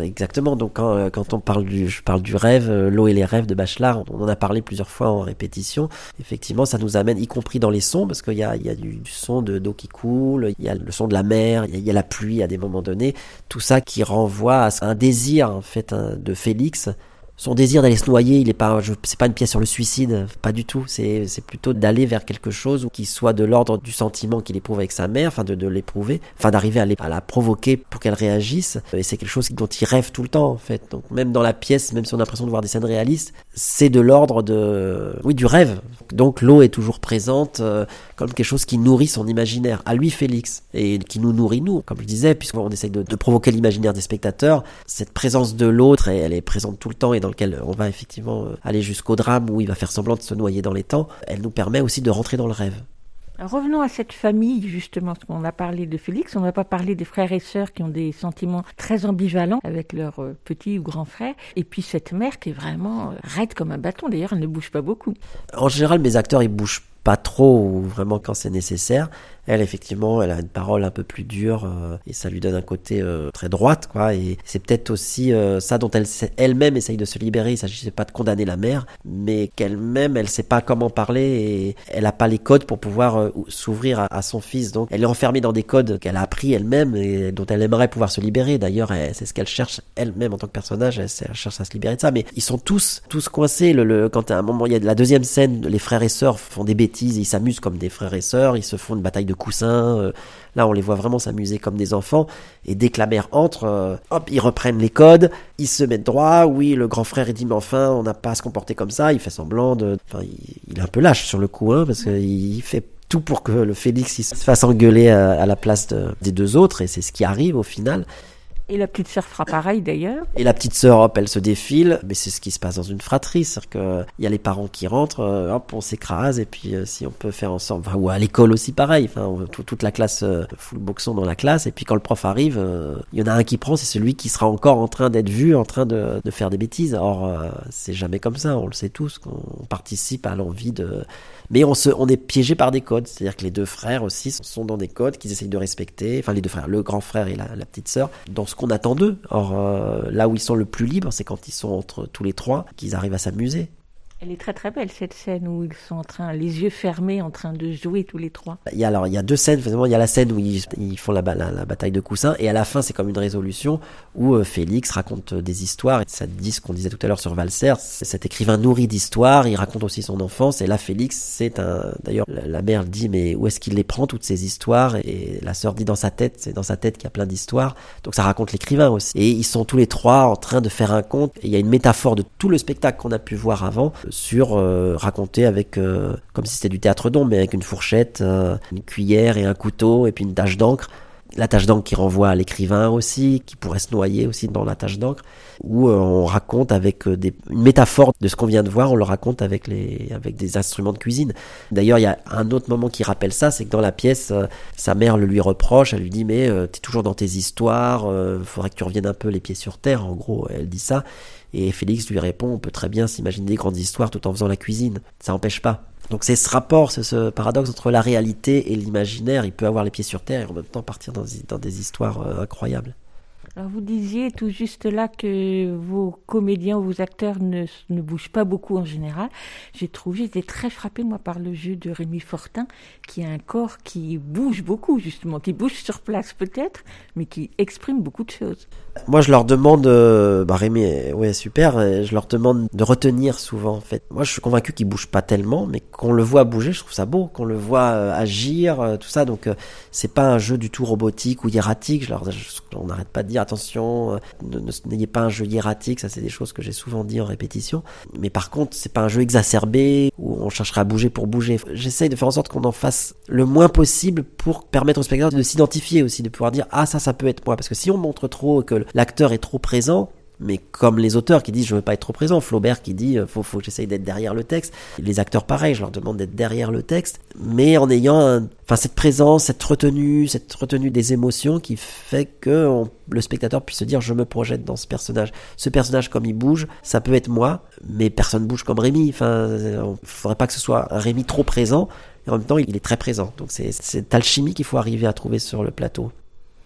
Exactement. Donc, quand, euh, quand, on parle du, je parle du rêve, euh, l'eau et les rêves de Bachelard, on en a parlé plusieurs fois en répétition. Effectivement, ça nous amène, y compris dans les sons, parce qu'il y a, il y a du, son d'eau qui coule, il y a le son de la mer, il y, a, la pluie à des moments donnés. Tout ça qui renvoie à un désir, fait, hein, de Félix son désir d'aller se noyer, il est pas, c'est pas une pièce sur le suicide, pas du tout. C'est, plutôt d'aller vers quelque chose qui soit de l'ordre du sentiment qu'il éprouve avec sa mère, enfin de, de l'éprouver, enfin d'arriver à, la provoquer pour qu'elle réagisse. Et c'est quelque chose dont il rêve tout le temps en fait. Donc même dans la pièce, même si on a l'impression de voir des scènes réalistes, c'est de l'ordre de, oui, du rêve. Donc l'eau est toujours présente euh, comme quelque chose qui nourrit son imaginaire. À lui, Félix, et qui nous nourrit nous, comme je disais, puisqu'on essaye de, de provoquer l'imaginaire des spectateurs. Cette présence de l'autre, elle est présente tout le temps et lequel on va effectivement euh, aller jusqu'au drame où il va faire semblant de se noyer dans les temps, elle nous permet aussi de rentrer dans le rêve.
revenons à cette famille, justement, parce qu'on a parlé de Félix, on n'a pas parlé des frères et sœurs qui ont des sentiments très ambivalents avec leurs euh, petits ou grands frères, et puis cette mère qui est vraiment euh, raide comme un bâton, d'ailleurs elle ne bouge pas beaucoup.
En général, mes acteurs, ils bougent pas trop ou vraiment quand c'est nécessaire. Elle, effectivement, elle a une parole un peu plus dure euh, et ça lui donne un côté euh, très droite, quoi. Et c'est peut-être aussi euh, ça dont elle elle-même essaye de se libérer. Il s'agissait pas de condamner la mère, mais qu'elle-même, elle sait pas comment parler et elle a pas les codes pour pouvoir s'ouvrir à, son fils. Donc, elle est enfermée dans des codes qu'elle a appris elle-même et dont elle aimerait pouvoir se libérer. D'ailleurs, c'est ce qu'elle cherche elle-même en tant que personnage. Elle, cherche à se libérer de ça. Mais ils sont tous, tous coincés. Le, quand à un moment, il y a la deuxième scène, les frères et sœurs font des bêtises, ils s'amusent comme des frères et sœurs, ils se font une bataille de coussins. Euh, là, on les voit vraiment s'amuser comme des enfants. Et dès que la mère entre, euh, hop, ils reprennent les codes, ils se mettent droit. Oui, le grand frère, il dit, mais enfin, on n'a pas à se comporter comme ça. Il fait semblant de... Enfin, il, est un peu lâche sur le coup, hein, parce qu'il fait tout pour que le Félix il se fasse engueuler à, la place des deux autres, et c'est ce qui arrive au final.
Et la petite sœur fera pareil d'ailleurs.
Et la petite sœur, hop, elle se défile, mais c'est ce qui se passe dans une fratrie, c'est-à-dire qu'il y a les parents qui rentrent, euh, hop, on s'écrase, et puis euh, si on peut faire en sorte, enfin, ou à l'école aussi pareil, enfin, toute la classe euh, fout le boxon dans la classe, et puis quand le prof arrive, il y en a un qui prend, c'est celui qui sera encore en train d'être vu, en train de, de faire des bêtises. Or, c'est jamais comme ça, on le sait tous, qu'on participe à l'envie de... Mais on, se, on est piégé par des codes, c'est-à-dire que les deux frères aussi sont dans des codes qu'ils essayent de respecter, enfin les deux frères, le grand frère et la, petite sœur, dans ce qu'on attend d'eux. Or, euh, là où ils sont le plus libres, c'est quand ils sont entre tous les trois, qu'ils arrivent à s'amuser.
Elle est très très belle cette scène où ils sont en train, les yeux fermés, en train de jouer tous les trois.
Il y a alors il y a deux scènes. Finalement il y a la scène où ils, font la, ba- la, la bataille de coussins et à la fin c'est comme une résolution où euh, Félix raconte euh, des histoires. Ça dit ce qu'on disait tout à l'heure sur Valser cet écrivain nourri d'histoires. Il raconte aussi son enfance et là Félix c'est un d'ailleurs la mère dit mais où est-ce qu'il les prend toutes ces histoires? Et la sœur dit dans sa tête c'est dans sa tête qu'il y a plein d'histoires. Donc ça raconte l'écrivain aussi. Et ils sont tous les trois en train de faire un conte. Et il y a une métaphore de tout le spectacle qu'on a pu voir avant sur euh, raconter avec euh, comme si c'était du théâtre d'ombre mais avec une fourchette euh, une cuillère et un couteau et puis une tache d'encre. La tache d'encre qui renvoie à l'écrivain aussi qui pourrait se noyer aussi dans la tache d'encre. Où on raconte avec des, une métaphore de ce qu'on vient de voir on le raconte avec les avec des instruments de cuisine. D'ailleurs il y a un autre moment qui rappelle ça c'est que dans la pièce sa mère le lui reproche elle lui dit mais t'es toujours dans tes histoires faudrait que tu reviennes un peu les pieds sur terre en gros elle dit ça et Félix lui répond, on peut très bien s'imaginer des grandes histoires tout en faisant la cuisine. Ça n'empêche pas. Donc c'est ce rapport, ce, ce paradoxe entre la réalité et l'imaginaire. Il peut avoir les pieds sur terre et en même temps partir dans, dans des histoires euh, incroyables.
Alors vous disiez tout juste là que vos comédiens vos acteurs ne, ne bougent pas beaucoup en général. J'ai trouvé, j'étais très frappée moi par le jeu de Rémi Fortin, qui a un corps qui bouge beaucoup justement, qui bouge sur place peut-être, mais qui exprime beaucoup de choses.
Moi, je leur demande, euh, bah Rémi, ouais, super, je leur demande de retenir souvent, en fait. Moi, je suis convaincu qu'ils bougent pas tellement, mais qu'on le voit bouger, je trouve ça beau, qu'on le voit euh, agir, euh, tout ça. Donc, c'est pas un jeu du tout robotique ou hiératique. On n'arrête pas de dire, attention, euh, n'ayez pas un jeu hiératique. Ça, c'est des choses que j'ai souvent dit en répétition. Mais par contre, c'est pas un jeu exacerbé où on cherchera à bouger pour bouger. J'essaye de faire en sorte qu'on en fasse le moins possible pour permettre au spectateur de s'identifier aussi, de pouvoir dire, ah, ça, ça peut être moi. Parce que si on montre trop que l'acteur est trop présent, mais comme les auteurs qui disent je veux pas être trop présent, Flaubert qui dit euh, faut faut que j'essaye d'être derrière le texte, les acteurs pareil, je leur demande d'être derrière le texte, mais en ayant un- enfin cette présence, cette retenue, cette retenue des émotions qui fait que on- le spectateur puisse se dire je me projette dans ce personnage. Ce personnage comme il bouge, ça peut être moi, mais personne bouge comme Rémi. Enfin, il faudrait pas que ce soit un Rémi trop présent. Et en même temps, il est très présent. Donc c'est cette alchimie qu'il faut arriver à trouver sur le plateau.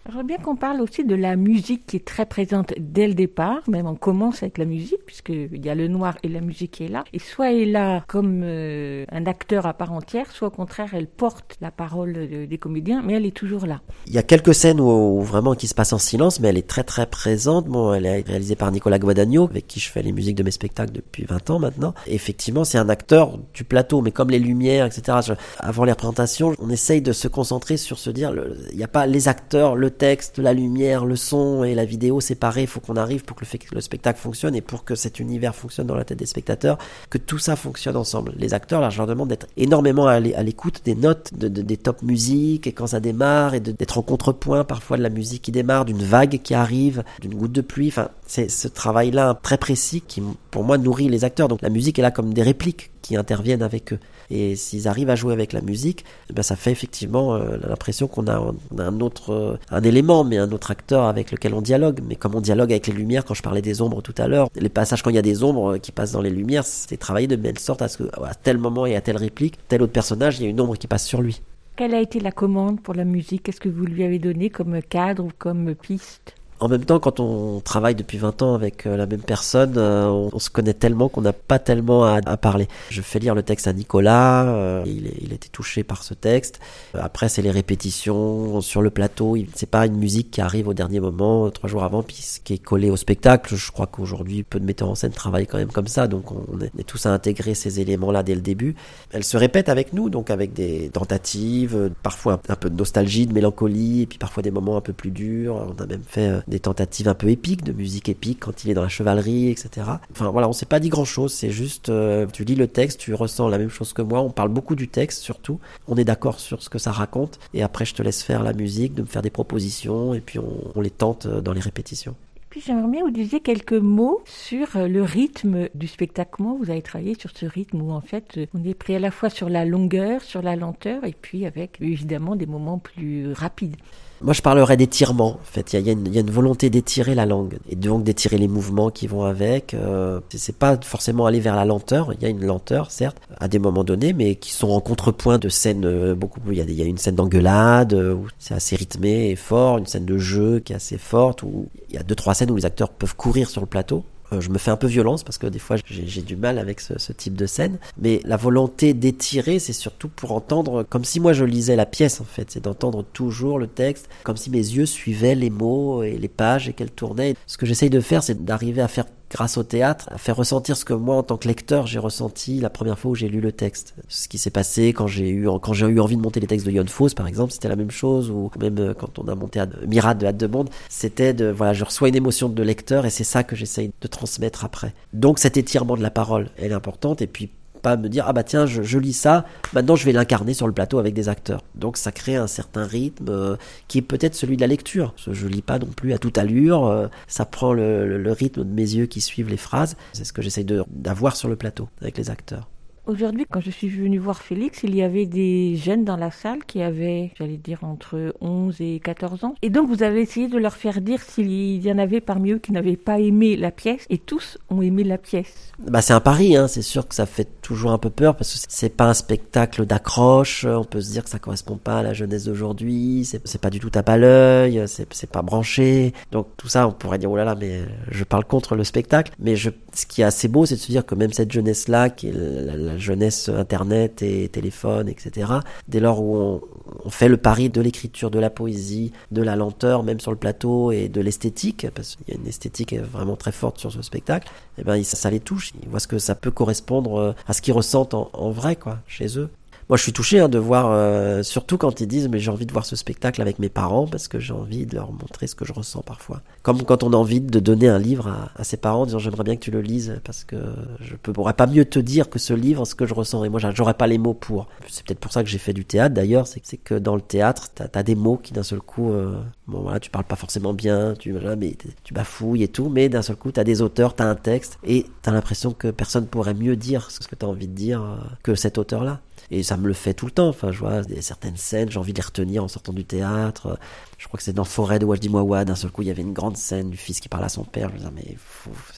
J'aimerais bien qu'on parle aussi de la musique qui est très présente dès le départ, même on commence avec la musique, puisqu'il y a le noir et la musique qui est là. Et soit elle est là comme euh, un acteur à part entière, soit au contraire elle porte la parole de- des comédiens, mais elle est toujours là.
Il y a quelques scènes où, vraiment qui se passent en silence, mais elle est très très présente. Bon, elle est réalisée par Nicolas Guadagno, avec qui je fais les musiques de mes spectacles depuis 20 ans maintenant. Effectivement, c'est un acteur du plateau, mais comme les lumières, etc. avant les représentations, on essaye de se concentrer sur se dire, il n'y a pas les acteurs, le texte, la lumière, le son et la vidéo séparés. Il faut qu'on arrive pour que le, spectacle fonctionne et pour que cet univers fonctionne dans la tête des spectateurs, que tout ça fonctionne ensemble. Les acteurs, là, je leur demande d'être énormément à l'é- à l'écoute des notes, de, de- des top musiques et quand ça démarre et d'être en contrepoint parfois de la musique qui démarre, d'une vague qui arrive, d'une goutte de pluie. Enfin, c'est ce travail-là très précis qui, pour moi, nourrit les acteurs. Donc la musique est là comme des répliques qui interviennent avec eux. Et s'ils arrivent à jouer avec la musique, eh ben ça fait effectivement euh, l'impression qu'on a, un autre, euh, un élément, mais un autre acteur avec lequel on dialogue. Mais comme on dialogue avec les lumières, quand je parlais des ombres tout à l'heure, les passages quand il y a des ombres euh, qui passent dans les lumières, c'est travaillé de telle sorte à ce que à tel moment et à telle réplique, tel autre personnage, il y a une ombre qui passe sur lui.
Quelle a été la commande pour la musique? Qu'est-ce que vous lui avez donné comme cadre ou comme piste?
En même temps, quand on travaille depuis 20 ans avec euh, la même personne, euh, on, se connaît tellement qu'on n'a pas tellement à, parler. Je fais lire le texte à Nicolas, euh, il, il été touché par ce texte. Après, c'est les répétitions sur le plateau. C'est pas une musique qui arrive au dernier moment, trois jours avant, puis qui est collé au spectacle. Je crois qu'aujourd'hui, peu de metteurs en scène travaillent quand même comme ça, donc on est, tous à intégrer ces éléments-là dès le début. Elle se répète avec nous, donc avec des tentatives, parfois un peu de nostalgie, de mélancolie, et puis parfois des moments un peu plus durs. On a même fait des tentatives un peu épiques, de musique épique quand il est dans la chevalerie, etc. Enfin voilà, on s'est pas dit grand chose, c'est juste, euh, tu lis le texte, tu ressens la même chose que moi, on parle beaucoup du texte surtout, on est d'accord sur ce que ça raconte, et après je te laisse faire la musique, de me faire des propositions, et puis on, les tente euh, dans les répétitions.
J'aimerais bien vous disiez quelques mots sur euh, le rythme du spectacle. Vous avez travaillé sur ce rythme où en fait on est pris à la fois sur la longueur, sur la lenteur et puis avec évidemment des moments plus rapides?
Moi, je parlerais d'étirement. En fait, il y, y, a une volonté d'étirer la langue et donc d'étirer les mouvements qui vont avec. Euh, c'est pas forcément aller vers la lenteur. Il y a une lenteur, certes, à des moments donnés, mais qui sont en contrepoint de scènes euh, beaucoup plus. Il y, a, une scène d'engueulade euh, où c'est assez rythmé et fort, une scène de jeu qui est assez forte où il y a deux trois scènes où les acteurs peuvent courir sur le plateau je me fais un peu violence parce que des fois j'ai du mal avec ce, ce, type de scène. Mais la volonté d'étirer, c'est surtout pour entendre comme si moi je lisais la pièce en fait. C'est d'entendre toujours le texte comme si mes yeux suivaient les mots et les pages et qu'elles tournaient. Ce que j'essaye de faire, c'est d'arriver à faire grâce au théâtre, faire ressentir ce que moi, en tant que lecteur, j'ai ressenti la première fois où j'ai lu le texte. Ce qui s'est passé quand j'ai eu, quand j'ai eu envie de monter les textes de Yon Foss, par exemple, c'était la même chose, ou même euh, quand on a monté à Mirade de Hâte de Monde, c'était de, voilà, je reçois une émotion de lecteur et c'est ça que j'essaye de transmettre après. Donc cet étirement de la parole, elle est importante, et puis pas me dire ah bah tiens je, lis ça maintenant je vais l'incarner sur le plateau avec des acteurs. Donc ça crée un certain rythme euh, qui est peut-être celui de la lecture. Je lis pas non plus à toute allure euh, ça prend le, le, le, rythme de mes yeux qui suivent les phrases. C'est ce que j'essaye d'avoir sur le plateau avec les acteurs
Aujourd'hui, quand je suis venue voir Félix, il y avait des jeunes dans la salle qui avaient, j'allais dire, entre 11 et 14 ans. Et donc, vous avez essayé de leur faire dire s'il y en avait parmi eux qui n'avaient pas aimé la pièce, et tous ont aimé la pièce.
Bah, c'est un pari, hein. c'est sûr que ça fait toujours un peu peur, parce que c'est pas un spectacle d'accroche, on peut se dire que ça correspond pas à la jeunesse d'aujourd'hui, c'est pas du tout tape à l'œil, c'est pas branché. Donc, tout ça, on pourrait dire, oh là là, mais je parle contre le spectacle. Mais ce qui est assez beau, c'est de se dire que même cette jeunesse-là, qui est la jeunesse internet et téléphone, etc. Dès lors où on, fait le pari de l'écriture, de la poésie, de la lenteur, même sur le plateau, et de l'esthétique, parce qu'il y a une esthétique vraiment très forte sur ce spectacle, et eh ben ça, les touche. Ils voient ce que ça peut correspondre à ce qu'ils ressentent en, en vrai, quoi, chez eux moi je suis touché hein, de voir, euh, surtout quand ils disent mais j'ai envie de voir ce spectacle avec mes parents parce que j'ai envie de leur montrer ce que je ressens parfois. Comme quand on a envie de donner un livre à, ses parents en disant j'aimerais bien que tu le lises parce que je ne pourrais pas mieux te dire que ce livre ce que je ressens et moi j'aurais pas les mots pour. C'est peut-être pour ça que j'ai fait du théâtre d'ailleurs, c'est que dans le théâtre t'as as des mots qui d'un seul coup, euh, bon voilà tu parles pas forcément bien, tu mais tu bafouilles et tout, mais d'un seul coup t'as des auteurs, t'as un texte et t'as l'impression que personne pourrait mieux dire ce que t'as envie de dire euh, que cet auteur là. Et ça me le fait tout le temps. Enfin, je vois certaines scènes, j'ai envie de les retenir en sortant du théâtre. Je crois que c'est dans Forêt de Wajdi Mouawad. D'un seul coup, il y avait une grande scène du fils qui parle à son père. Je me disais, mais.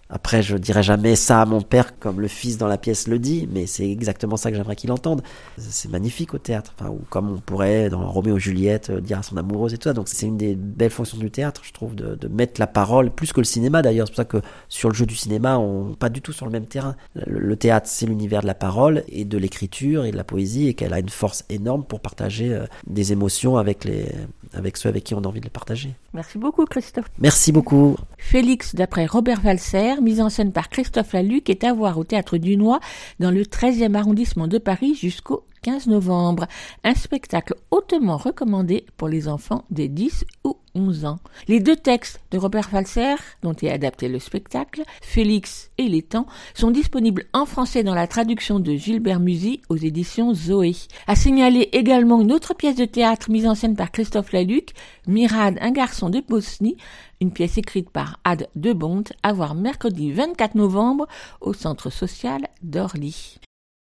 Après, je dirais jamais ça à mon père comme le fils dans la pièce le dit, mais c'est exactement ça que j'aimerais qu'il entende. C'est magnifique au théâtre. Enfin, ou comme on pourrait dans Roméo et Juliette dire à son amoureuse et tout ça. Donc, c'est une des belles fonctions du théâtre, je trouve, de, de mettre la parole plus que le cinéma d'ailleurs. C'est pour ça que sur le jeu du cinéma, on pas du tout sur le même terrain. Le, le théâtre, c'est l'univers de la parole et de l'écriture et de la poésie et qu'elle a une force énorme pour partager euh, des émotions avec les, avec ceux avec qui on a envie de les partager.
Merci beaucoup, Christophe.
Merci beaucoup.
Félix, d'après Robert Valser, mise en scène par Christophe Laluc, est à voir au Théâtre du Noix dans le 13e arrondissement de Paris jusqu'au 15 novembre. Un spectacle hautement recommandé pour les enfants des 10 ou 11 ans. Les deux textes de Robert Falser, dont est adapté le spectacle, Félix et les temps, sont disponibles en français dans la traduction de Gilbert Musy aux éditions Zoé. À signaler également une autre pièce de théâtre mise en scène par Christophe Laluc, Mirad, un garçon de Bosnie, une pièce écrite par Ad de Bont, à voir mercredi 24 novembre au centre social d'Orly.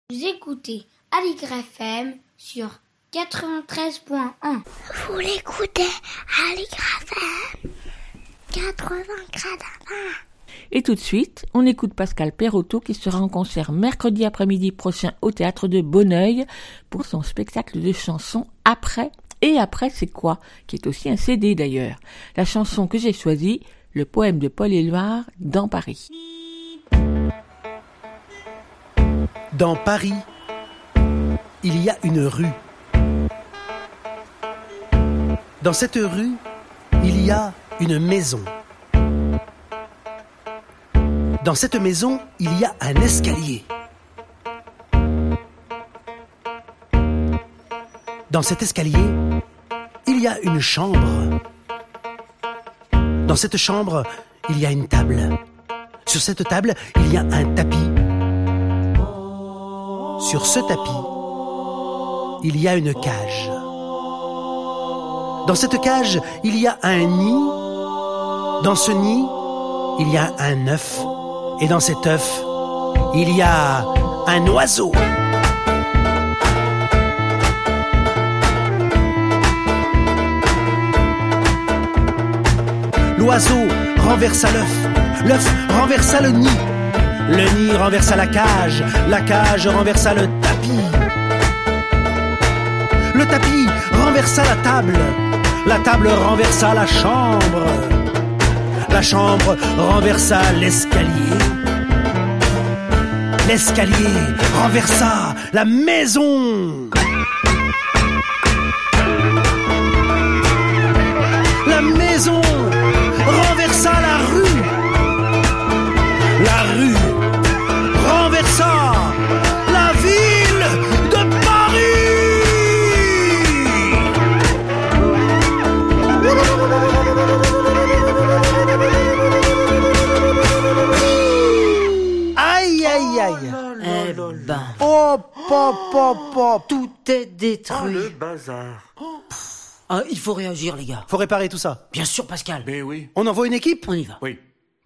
Écoutez Aligre FM sur 93.1.
Vous l'écoutez Aligre FM 80
Et tout de suite, on écoute Pascal Perotto qui sera en concert mercredi après-midi prochain au théâtre de Bonneuil pour son spectacle de chansons Après et après c'est quoi? Qui est aussi un CD d'ailleurs. La chanson que j'ai choisie, le poème de Paul Éluard dans Paris.
Dans Paris, il y a une rue. Dans cette rue, il y a une maison. Dans cette maison, il y a un escalier. Dans cet escalier, il y a une chambre. Dans cette chambre, il y a une table. Sur cette table, il y a un tapis. Sur ce tapis, il y a une cage. Dans cette cage, il y a un nid. Dans ce nid, il y a un œuf. Et dans cet œuf, il y a un oiseau. L'oiseau renversa l'œuf, l'œuf renversa le nid, le nid renversa la cage, la cage renversa le tapis. Le tapis renversa la table, la table renversa la chambre, la chambre renversa l'escalier. L'escalier renversa la maison.
Détruit.
bazar.
Ah, il faut réagir, les gars.
Faut réparer tout ça.
Bien sûr, Pascal.
Mais oui.
On envoie une équipe?
On y va.
Oui.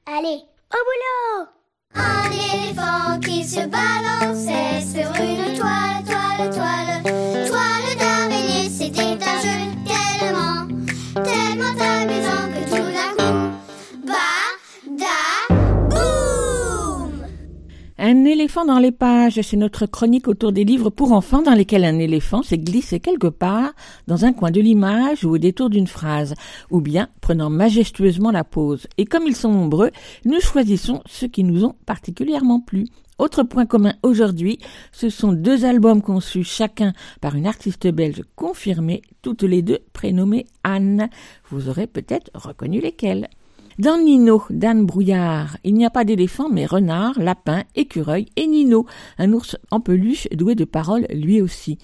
Allez, au boulot
Un éléphant qui se balançait sur une toile, toile, toile, toile d'araignée. C'était un jeu tellement, tellement amusant
Un éléphant dans les pages, c'est notre chronique autour des livres pour enfants dans lesquels un éléphant s'est glissé quelque part dans un coin de l'image ou au détour d'une phrase, ou bien prenant majestueusement la pose. Et comme ils sont nombreux, nous choisissons ceux qui nous ont particulièrement plu. Autre point commun aujourd'hui, ce sont deux albums conçus chacun par une artiste belge confirmée, toutes les deux prénommées Anne. Vous aurez peut-être reconnu lesquelles. Dans Nino d'Anne Brouillard, il n'y a pas d'éléphant mais renard, lapin, écureuil et Nino, un ours en peluche doué de paroles lui aussi.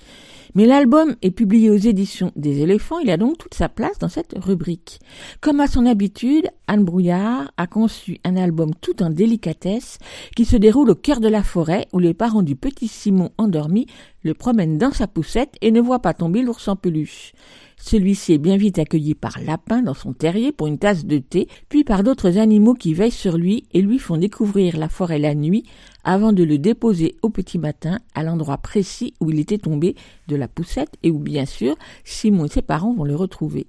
Mais l'album est publié aux éditions des éléphants, il a donc toute sa place dans cette rubrique. Comme à son habitude, Anne Brouillard a conçu un album tout en délicatesse qui se déroule au cœur de la forêt où les parents du petit Simon endormi le promènent dans sa poussette et ne voient pas tomber l'ours en peluche. Celui-ci est bien vite accueilli par Lapin dans son terrier pour une tasse de thé, puis par d'autres animaux qui veillent sur lui et lui font découvrir la forêt la nuit avant de le déposer au petit matin à l'endroit précis où il était tombé de la poussette et où bien sûr Simon et ses parents vont le retrouver.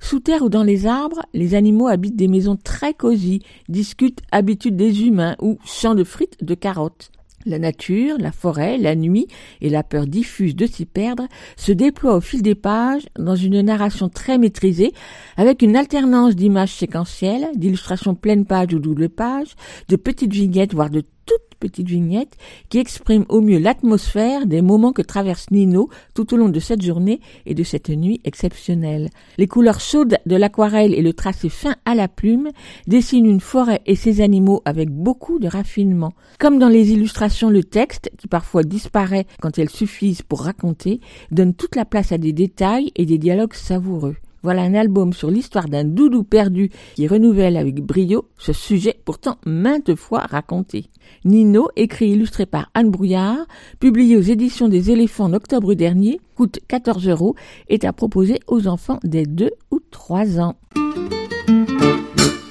Sous terre ou dans les arbres, les animaux habitent des maisons très cosy, discutent habitudes des humains ou champs de frites de carottes. La nature, la forêt, la nuit et la peur diffuse de s'y perdre se déploient au fil des pages dans une narration très maîtrisée avec une alternance d'images séquentielles, d'illustrations pleines pages ou double pages, de petites vignettes voire de toutes petites vignettes qui expriment au mieux l'atmosphère des moments que traverse Nino tout au long de cette journée et de cette nuit exceptionnelle. Les couleurs chaudes de l'aquarelle et le tracé fin à la plume dessinent une forêt et ses animaux avec beaucoup de raffinement. Comme dans les illustrations, le texte, qui parfois disparaît quand elles suffisent pour raconter, donne toute la place à des détails et des dialogues savoureux. Voilà un album sur l'histoire d'un doudou perdu qui renouvelle avec brio ce sujet pourtant maintes fois raconté. Nino, écrit et illustré par Anne Brouillard, publié aux éditions des éléphants en octobre dernier, coûte 14 euros, est à proposer aux enfants des 2 ou 3 ans.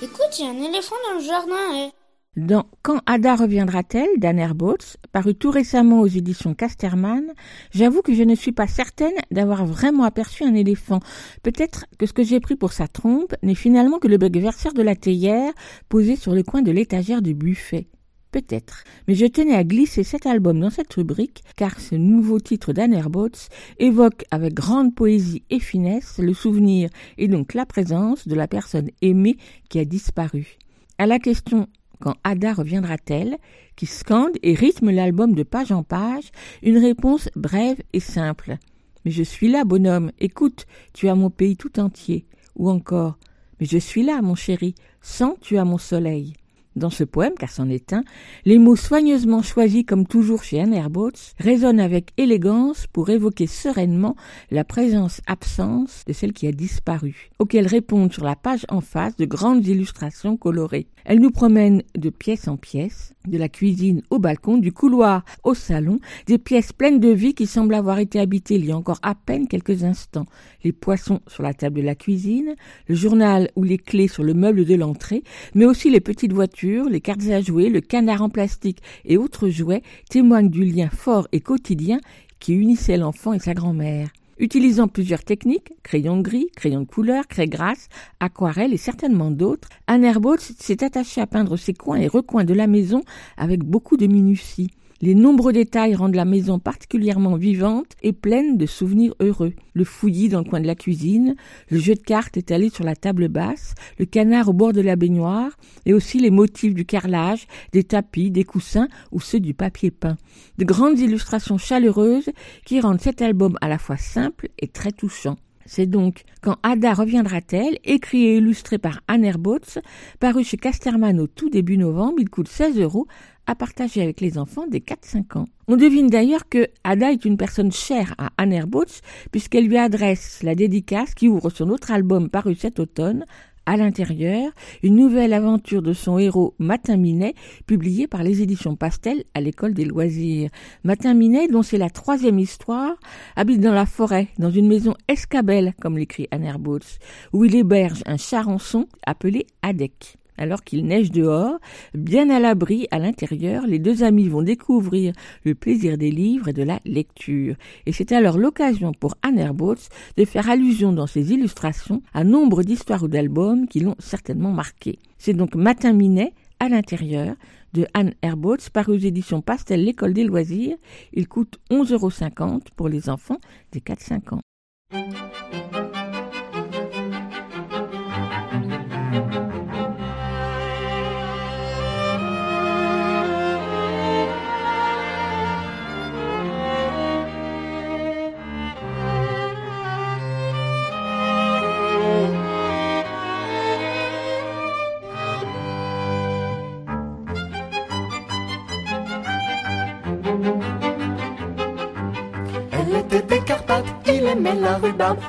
Écoute, il y a un éléphant dans le jardin, eh.
Dans Quand Ada reviendra-t-elle d'Anne Herbautz, paru tout récemment aux éditions Casterman, j'avoue que je ne suis pas certaine d'avoir vraiment aperçu un éléphant. Peut-être que ce que j'ai pris pour sa trompe n'est finalement que le bec verseur de la théière posé sur le coin de l'étagère du buffet. Peut-être. Mais je tenais à glisser cet album dans cette rubrique, car ce nouveau titre d'Anne Herbautz évoque avec grande poésie et finesse le souvenir et donc la présence de la personne aimée qui a disparu. À la question quand Ada reviendra-t-elle, qui scande et rythme l'album de page en page, une réponse brève et simple. Mais je suis là, bonhomme, écoute, tu as mon pays tout entier. Ou encore, mais je suis là, mon chéri, sans tu as mon soleil. Dans ce poème, car c'en est un, les mots soigneusement choisis comme toujours chez Anne Herbautz résonnent avec élégance pour évoquer sereinement la présence-absence de celle qui a disparu, auxquelles répondent sur la page en face de grandes illustrations colorées. Elle nous promène de pièce en pièce, de la cuisine au balcon, du couloir au salon, des pièces pleines de vie qui semblent avoir été habitées il y a encore à peine quelques instants. Les poissons sur la table de la cuisine, le journal ou les clés sur le meuble de l'entrée, mais aussi les petites voitures les cartes à jouer, le canard en plastique et autres jouets témoignent du lien fort et quotidien qui unissait l'enfant et sa grand-mère. Utilisant plusieurs techniques, crayon gris, crayon de couleur, craie grasse, aquarelle et certainement d'autres, Anne Herbaut s'est attachée à peindre ses coins et recoins de la maison avec beaucoup de minutie. Les nombreux détails rendent la maison particulièrement vivante et pleine de souvenirs heureux. Le fouillis dans le coin de la cuisine, le jeu de cartes étalé sur la table basse, le canard au bord de la baignoire, et aussi les motifs du carrelage, des tapis, des coussins ou ceux du papier peint. De grandes illustrations chaleureuses qui rendent cet album à la fois simple et très touchant. C'est donc Quand Ada reviendra-t-elle, écrit et illustré par Anne Herbautz, paru chez Casterman au tout début novembre, il coûte 16 euros à partager avec les enfants des 4-5 ans. On devine d'ailleurs que Ada est une personne chère à Anne Herbautz puisqu'elle lui adresse la dédicace qui ouvre son autre album paru cet automne, à l'intérieur, une nouvelle aventure de son héros Matin Minet, publiée par les éditions Pastel à l'école des loisirs. Matin Minet, dont c'est la troisième histoire, habite dans la forêt, dans une maison escabelle, comme l'écrit Anne Herbautz, où il héberge un charançon appelé Adek. Alors qu'il neige dehors, bien à l'abri à l'intérieur, les deux amis vont découvrir le plaisir des livres et de la lecture. Et c'est alors l'occasion pour Anne Herbautz de faire allusion dans ses illustrations à nombre d'histoires ou d'albums qui l'ont certainement marqué. C'est donc Matin Minet, à l'intérieur, de Anne Herbautz, paru aux éditions Pastel L'école des loisirs. Il coûte 11,50 euros pour les enfants des 4-5 ans.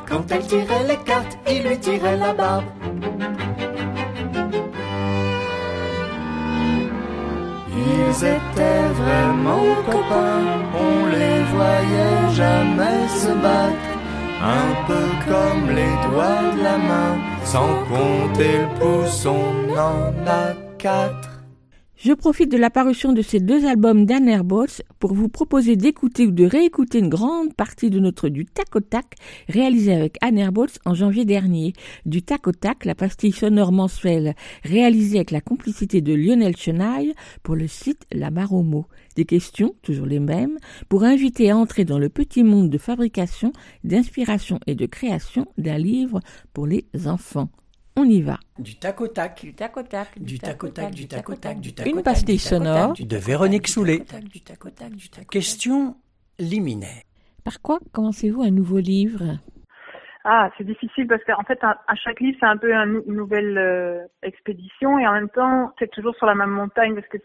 Quand elle tirait les cartes, il lui tirait la barbe. Ils étaient vraiment copains, on les voyait jamais se battre. Un peu comme les doigts de la main, sans compter le pouce, on en a quatre.
Je profite de l'apparition de ces deux albums d'Anne Herbautz pour vous proposer d'écouter ou de réécouter une grande partie de notre Du Tac au Tac réalisé avec Anne Herbautz en janvier dernier. Du Tac au Tac, la pastille sonore mensuelle réalisée avec la complicité de Lionel Chenaille pour le site La Maromo. Des questions, toujours les mêmes, pour inviter à entrer dans le petit monde de fabrication, d'inspiration et de création d'un livre pour les enfants. On y va.
Du tac au tac.
Du tac au tac.
Du tac au tac, du tac au tac, du tac au
Une pastille sonore.
du- De Véronique Soulet.
Du tac au tac, du tac au tac.
Question liminaire.
Par quoi commencez-vous un nouveau livre?
Ah, c'est difficile parce qu'en fait, à, chaque livre, c'est un peu un- une nouvelle euh, expédition et en même temps, c'est toujours sur la même montagne parce que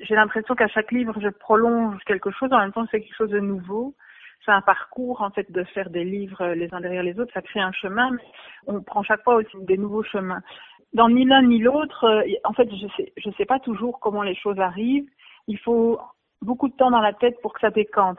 j'ai l'impression qu'à chaque livre, je prolonge quelque chose, en même temps, c'est quelque chose de nouveau. C'est un parcours, en fait, de faire des livres euh, les uns derrière les autres. Ça crée un chemin, mais on prend chaque fois aussi des nouveaux chemins. Dans ni l'un ni l'autre, euh, en fait, je sais, je sais pas toujours comment les choses arrivent. Il faut beaucoup de temps dans la tête pour que ça décante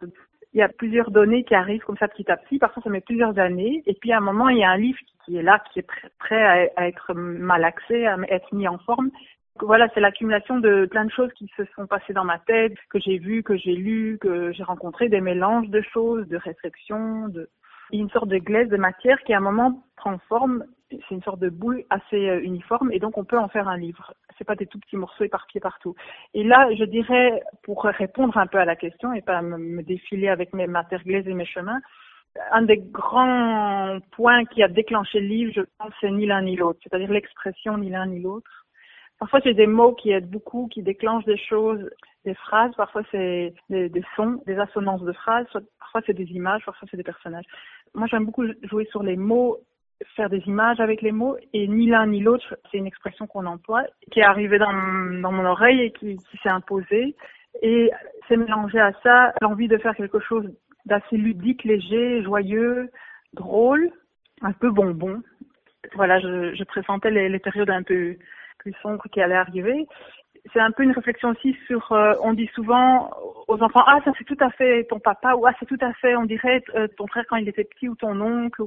il y a plusieurs données qui arrivent comme ça petit à petit. Parfois, ça met plusieurs années. Et puis, à un moment, il y a un livre qui est là, qui est prêt, à être malaxé, à être mis en forme. Voilà, c'est l'accumulation de plein de choses qui se sont passées dans ma tête, que j'ai vues, que j'ai lues, que j'ai rencontrées, des mélanges de choses, de réflexions, de une sorte de glaise de matière qui à un moment prend forme. C'est une sorte de boule assez euh, uniforme et donc on peut en faire un livre. C'est pas des tout petits morceaux éparpillés partout. Et là, je dirais, pour répondre un peu à la question et pas me défiler avec mes matières glaises et mes chemins, un des grands points qui a déclenché le livre, je pense, c'est ni l'un ni l'autre, c'est-à-dire l'expression ni l'un ni l'autre. Parfois, c'est des mots qui aident beaucoup, qui déclenchent des choses, des phrases, parfois c'est des, sons, des assonances de phrases, parfois c'est des images, parfois c'est des personnages. Moi, j'aime beaucoup jouer sur les mots faire des images avec les mots et ni l'un ni l'autre, c'est une expression qu'on emploie, qui est arrivée dans, mon oreille et qui, s'est imposée. Et c'est mélangé à ça l'envie de faire quelque chose d'assez ludique, léger, joyeux, drôle, un peu bonbon. Voilà, je, je pressentais les, les périodes un peu plus sombres qui allaient arriver c'est un peu une réflexion aussi sur, euh, on dit souvent aux enfants, ah ça c'est tout à fait ton papa, ou ah c'est tout à fait, on dirait euh, ton frère quand il était petit, ou ton oncle.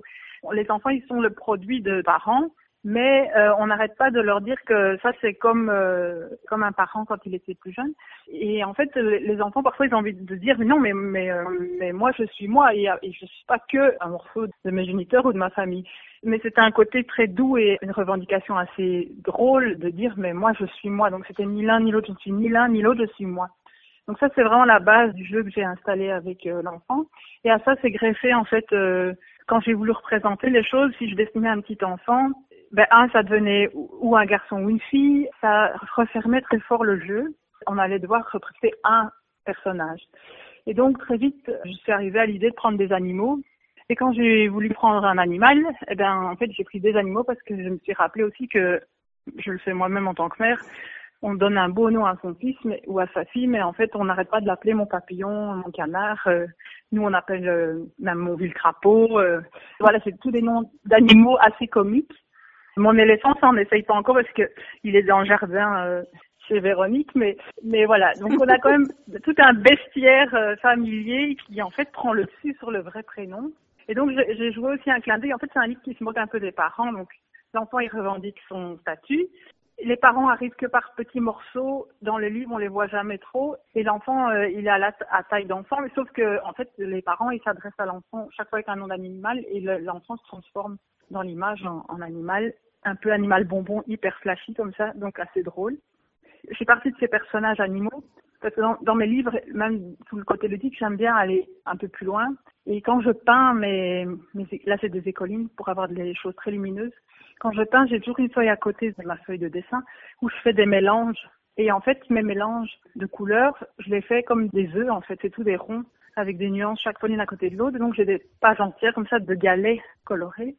Les enfants, ils sont le produit de parents mais euh, on n'arrête pas de leur dire que ça c'est comme euh, comme un parent quand il était plus jeune. Et en fait, les enfants parfois ils ont envie de dire non mais mais euh, mais moi je suis moi et, et je suis pas que un morceau de mes géniteurs ou de ma famille. Mais c'était un côté très doux et une revendication assez drôle de dire mais moi je suis moi. Donc c'était ni l'un ni l'autre, je ne suis ni l'un ni l'autre, je suis moi. Donc ça c'est vraiment la base du jeu que j'ai installé avec l'enfant. Et à ça c'est greffé en fait quand j'ai voulu représenter les choses, si je dessinais un petit enfant, ben un, ça devenait ou un garçon ou une fille, ça refermait très fort le jeu. On allait devoir représenter un personnage. Et donc très vite, je suis arrivée à l'idée de prendre des animaux. Et quand j'ai voulu prendre un animal, eh ben en fait j'ai pris des animaux parce que je me suis rappelé aussi que je le fais moi-même en tant que mère. On donne un beau nom à son fils ou à sa fille, mais en fait on n'arrête pas de l'appeler mon papillon, mon canard. Euh, nous on appelle euh, même mon ville crapaud. Euh, voilà, c'est tous des noms d'animaux assez comiques mon éléphant, ça on n'essaye pas encore parce que il est dans le jardin euh, chez Véronique, mais mais voilà. Donc on a quand même tout un bestiaire euh, familier qui en fait prend le dessus sur le vrai prénom. Et donc j'ai joué aussi un clin d'œil. En fait c'est un livre qui se moque un peu des parents. Donc l'enfant il revendique son statut. Les parents arrivent que par petits morceaux dans le livre, on les voit jamais trop. Et l'enfant, euh, il est à, la taille d'enfant, mais sauf que en fait, les parents, ils s'adressent à l'enfant chaque fois avec un nom d'animal et l'enfant se transforme dans l'image en, en, animal un peu animal bonbon, hyper flashy comme ça, donc assez drôle. Je suis partie de ces personnages animaux parce que dans, mes livres, même tout le côté ludique, j'aime bien aller un peu plus loin. Et quand je peins, mes, mes là c'est des écolines pour avoir des choses très lumineuses. Quand je peins, j'ai toujours une feuille à côté de ma feuille de dessin où je fais des mélanges. Et en fait, mes mélanges de couleurs, je les fais comme des œufs. En fait, c'est tout des ronds avec des nuances chaque fois l'une à côté de l'autre. Donc j'ai des pages entières comme ça de galets colorés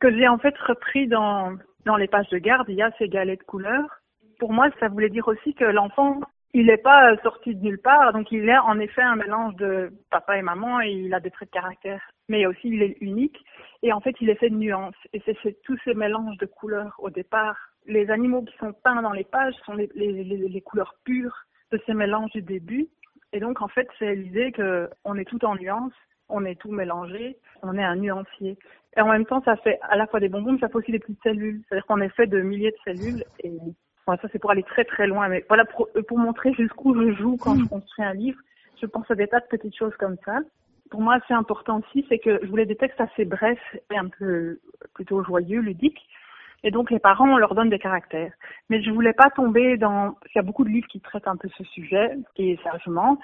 que j'ai en fait repris dans, dans les pages de garde, il y a ces galets de couleurs. Pour moi, ça voulait dire aussi que l'enfant, il n'est pas sorti de nulle part, donc il est en effet un mélange de papa et maman et il a des traits de caractère. Mais aussi, il est unique et en fait, il est fait de nuances. Et c'est tous ces mélanges de couleurs au départ. Les animaux qui sont peints dans les pages sont les couleurs pures de ces mélanges du début. Et donc, en fait, c'est l'idée qu'on est tout en nuances, on est tout mélangé, on est un nuancier. Et en même temps, ça fait à la fois des bonbons, mais ça fait aussi des petites cellules. C'est-à-dire qu'on est fait de milliers de cellules. Et ça, c'est pour aller très très loin. Mais voilà, pour, pour montrer jusqu'où je joue quand je construis un livre, je pense à des tas de petites choses comme ça. Pour moi, c'est important aussi, c'est que je voulais des textes assez brefs et un peu plutôt joyeux, ludiques. Et donc les parents, on leur donne des caractères. Mais je voulais pas tomber dans... Il y a beaucoup de livres qui traitent un peu ce sujet, et sagement.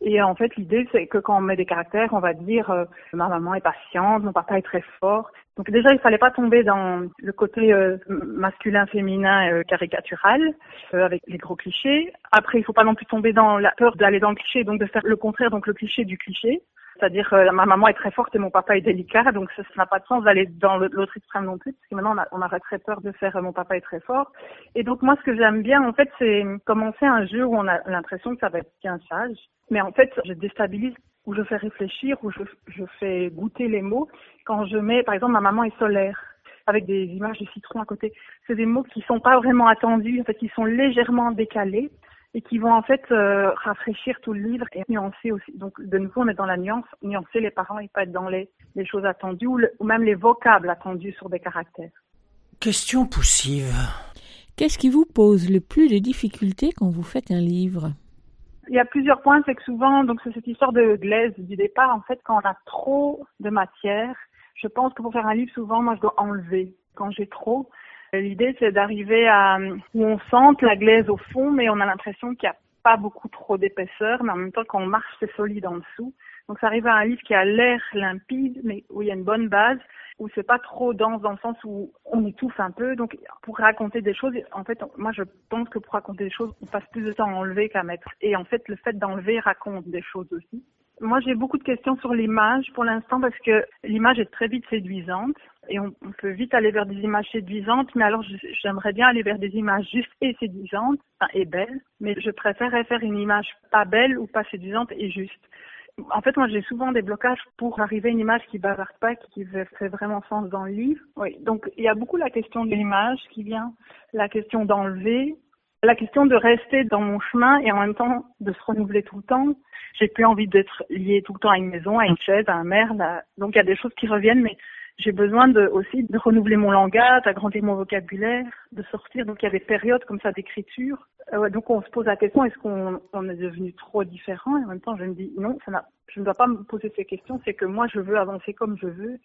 Et en fait, l'idée, c'est que quand on met des caractères, on va dire euh, ma maman est patiente, mon papa est très fort. Donc déjà, il fallait pas tomber dans le côté euh, masculin-féminin euh, caricatural, avec les gros clichés. Après, il faut pas non plus tomber dans la peur d'aller dans le cliché, donc de faire le contraire, donc le cliché du cliché. C'est-à-dire que ma maman est très forte et mon papa est délicat, donc ça n'a pas de sens d'aller dans l'autre extrême non plus, parce que maintenant on, a, aurait très peur de faire mon papa est très fort. Et donc moi ce que j'aime bien en fait c'est commencer un jeu où on a l'impression que ça va être bien sage, mais en fait je déstabilise ou je fais réfléchir ou je, je fais goûter les mots quand je mets par exemple ma maman est solaire avec des images de citron à côté. C'est des mots qui sont pas vraiment attendus, en fait, qui sont légèrement décalés et qui vont en fait euh, rafraîchir tout le livre et nuancer aussi. Donc de nouveau, on est dans la nuance, nuancer les parents et pas être dans les, les choses attendues ou, ou même les vocables attendus sur des caractères.
Question poussive.
Qu'est-ce qui vous pose le plus de difficultés quand vous faites un livre?
Il y a plusieurs points, c'est que souvent, donc c'est cette histoire de glaise du départ, en fait, quand on a trop de matière, je pense que pour faire un livre, souvent, moi, je dois enlever. Quand j'ai trop, L'idée, c'est d'arriver à où on sente la glaise au fond, mais on a l'impression qu'il n'y a pas beaucoup trop d'épaisseur, mais en même temps, quand on marche, c'est solide en dessous. Donc, ça arrive à un livre qui a l'air limpide, mais où il y a une bonne base, où c'est pas trop dense dans le sens où on étouffe un peu. Donc, pour raconter des choses, en fait, moi, je pense que pour raconter des choses, on passe plus de temps à enlever qu'à mettre. Et en fait, le fait d'enlever raconte des choses aussi. Moi, j'ai beaucoup de questions sur l'image pour l'instant parce que l'image est très vite séduisante. Et on, on peut vite aller vers des images séduisantes, mais alors j'aimerais bien aller vers des images justes et séduisantes, enfin, et belles, mais je préférerais faire une image pas belle ou pas séduisante et juste. En fait, moi, j'ai souvent des blocages pour arriver à une image qui bavarde pas, qui fait vraiment sens dans le livre. Oui. Donc, il y a beaucoup la question de l'image qui vient, la question d'enlever, la question de rester dans mon chemin et en même temps de se renouveler tout le temps. J'ai plus envie d'être liée tout le temps à une maison, à une chaise, à un merde. Donc, il y a des choses qui reviennent, mais j'ai besoin de, aussi de renouveler mon langage, d'agrandir mon vocabulaire, de sortir. Donc, il y a des périodes comme ça d'écriture. Euh, donc, on se pose la question, est-ce qu'on on est devenu trop différent? Et en même temps, je me dis, non, ça je ne dois pas me poser ces questions. C'est que moi, je veux avancer comme je veux.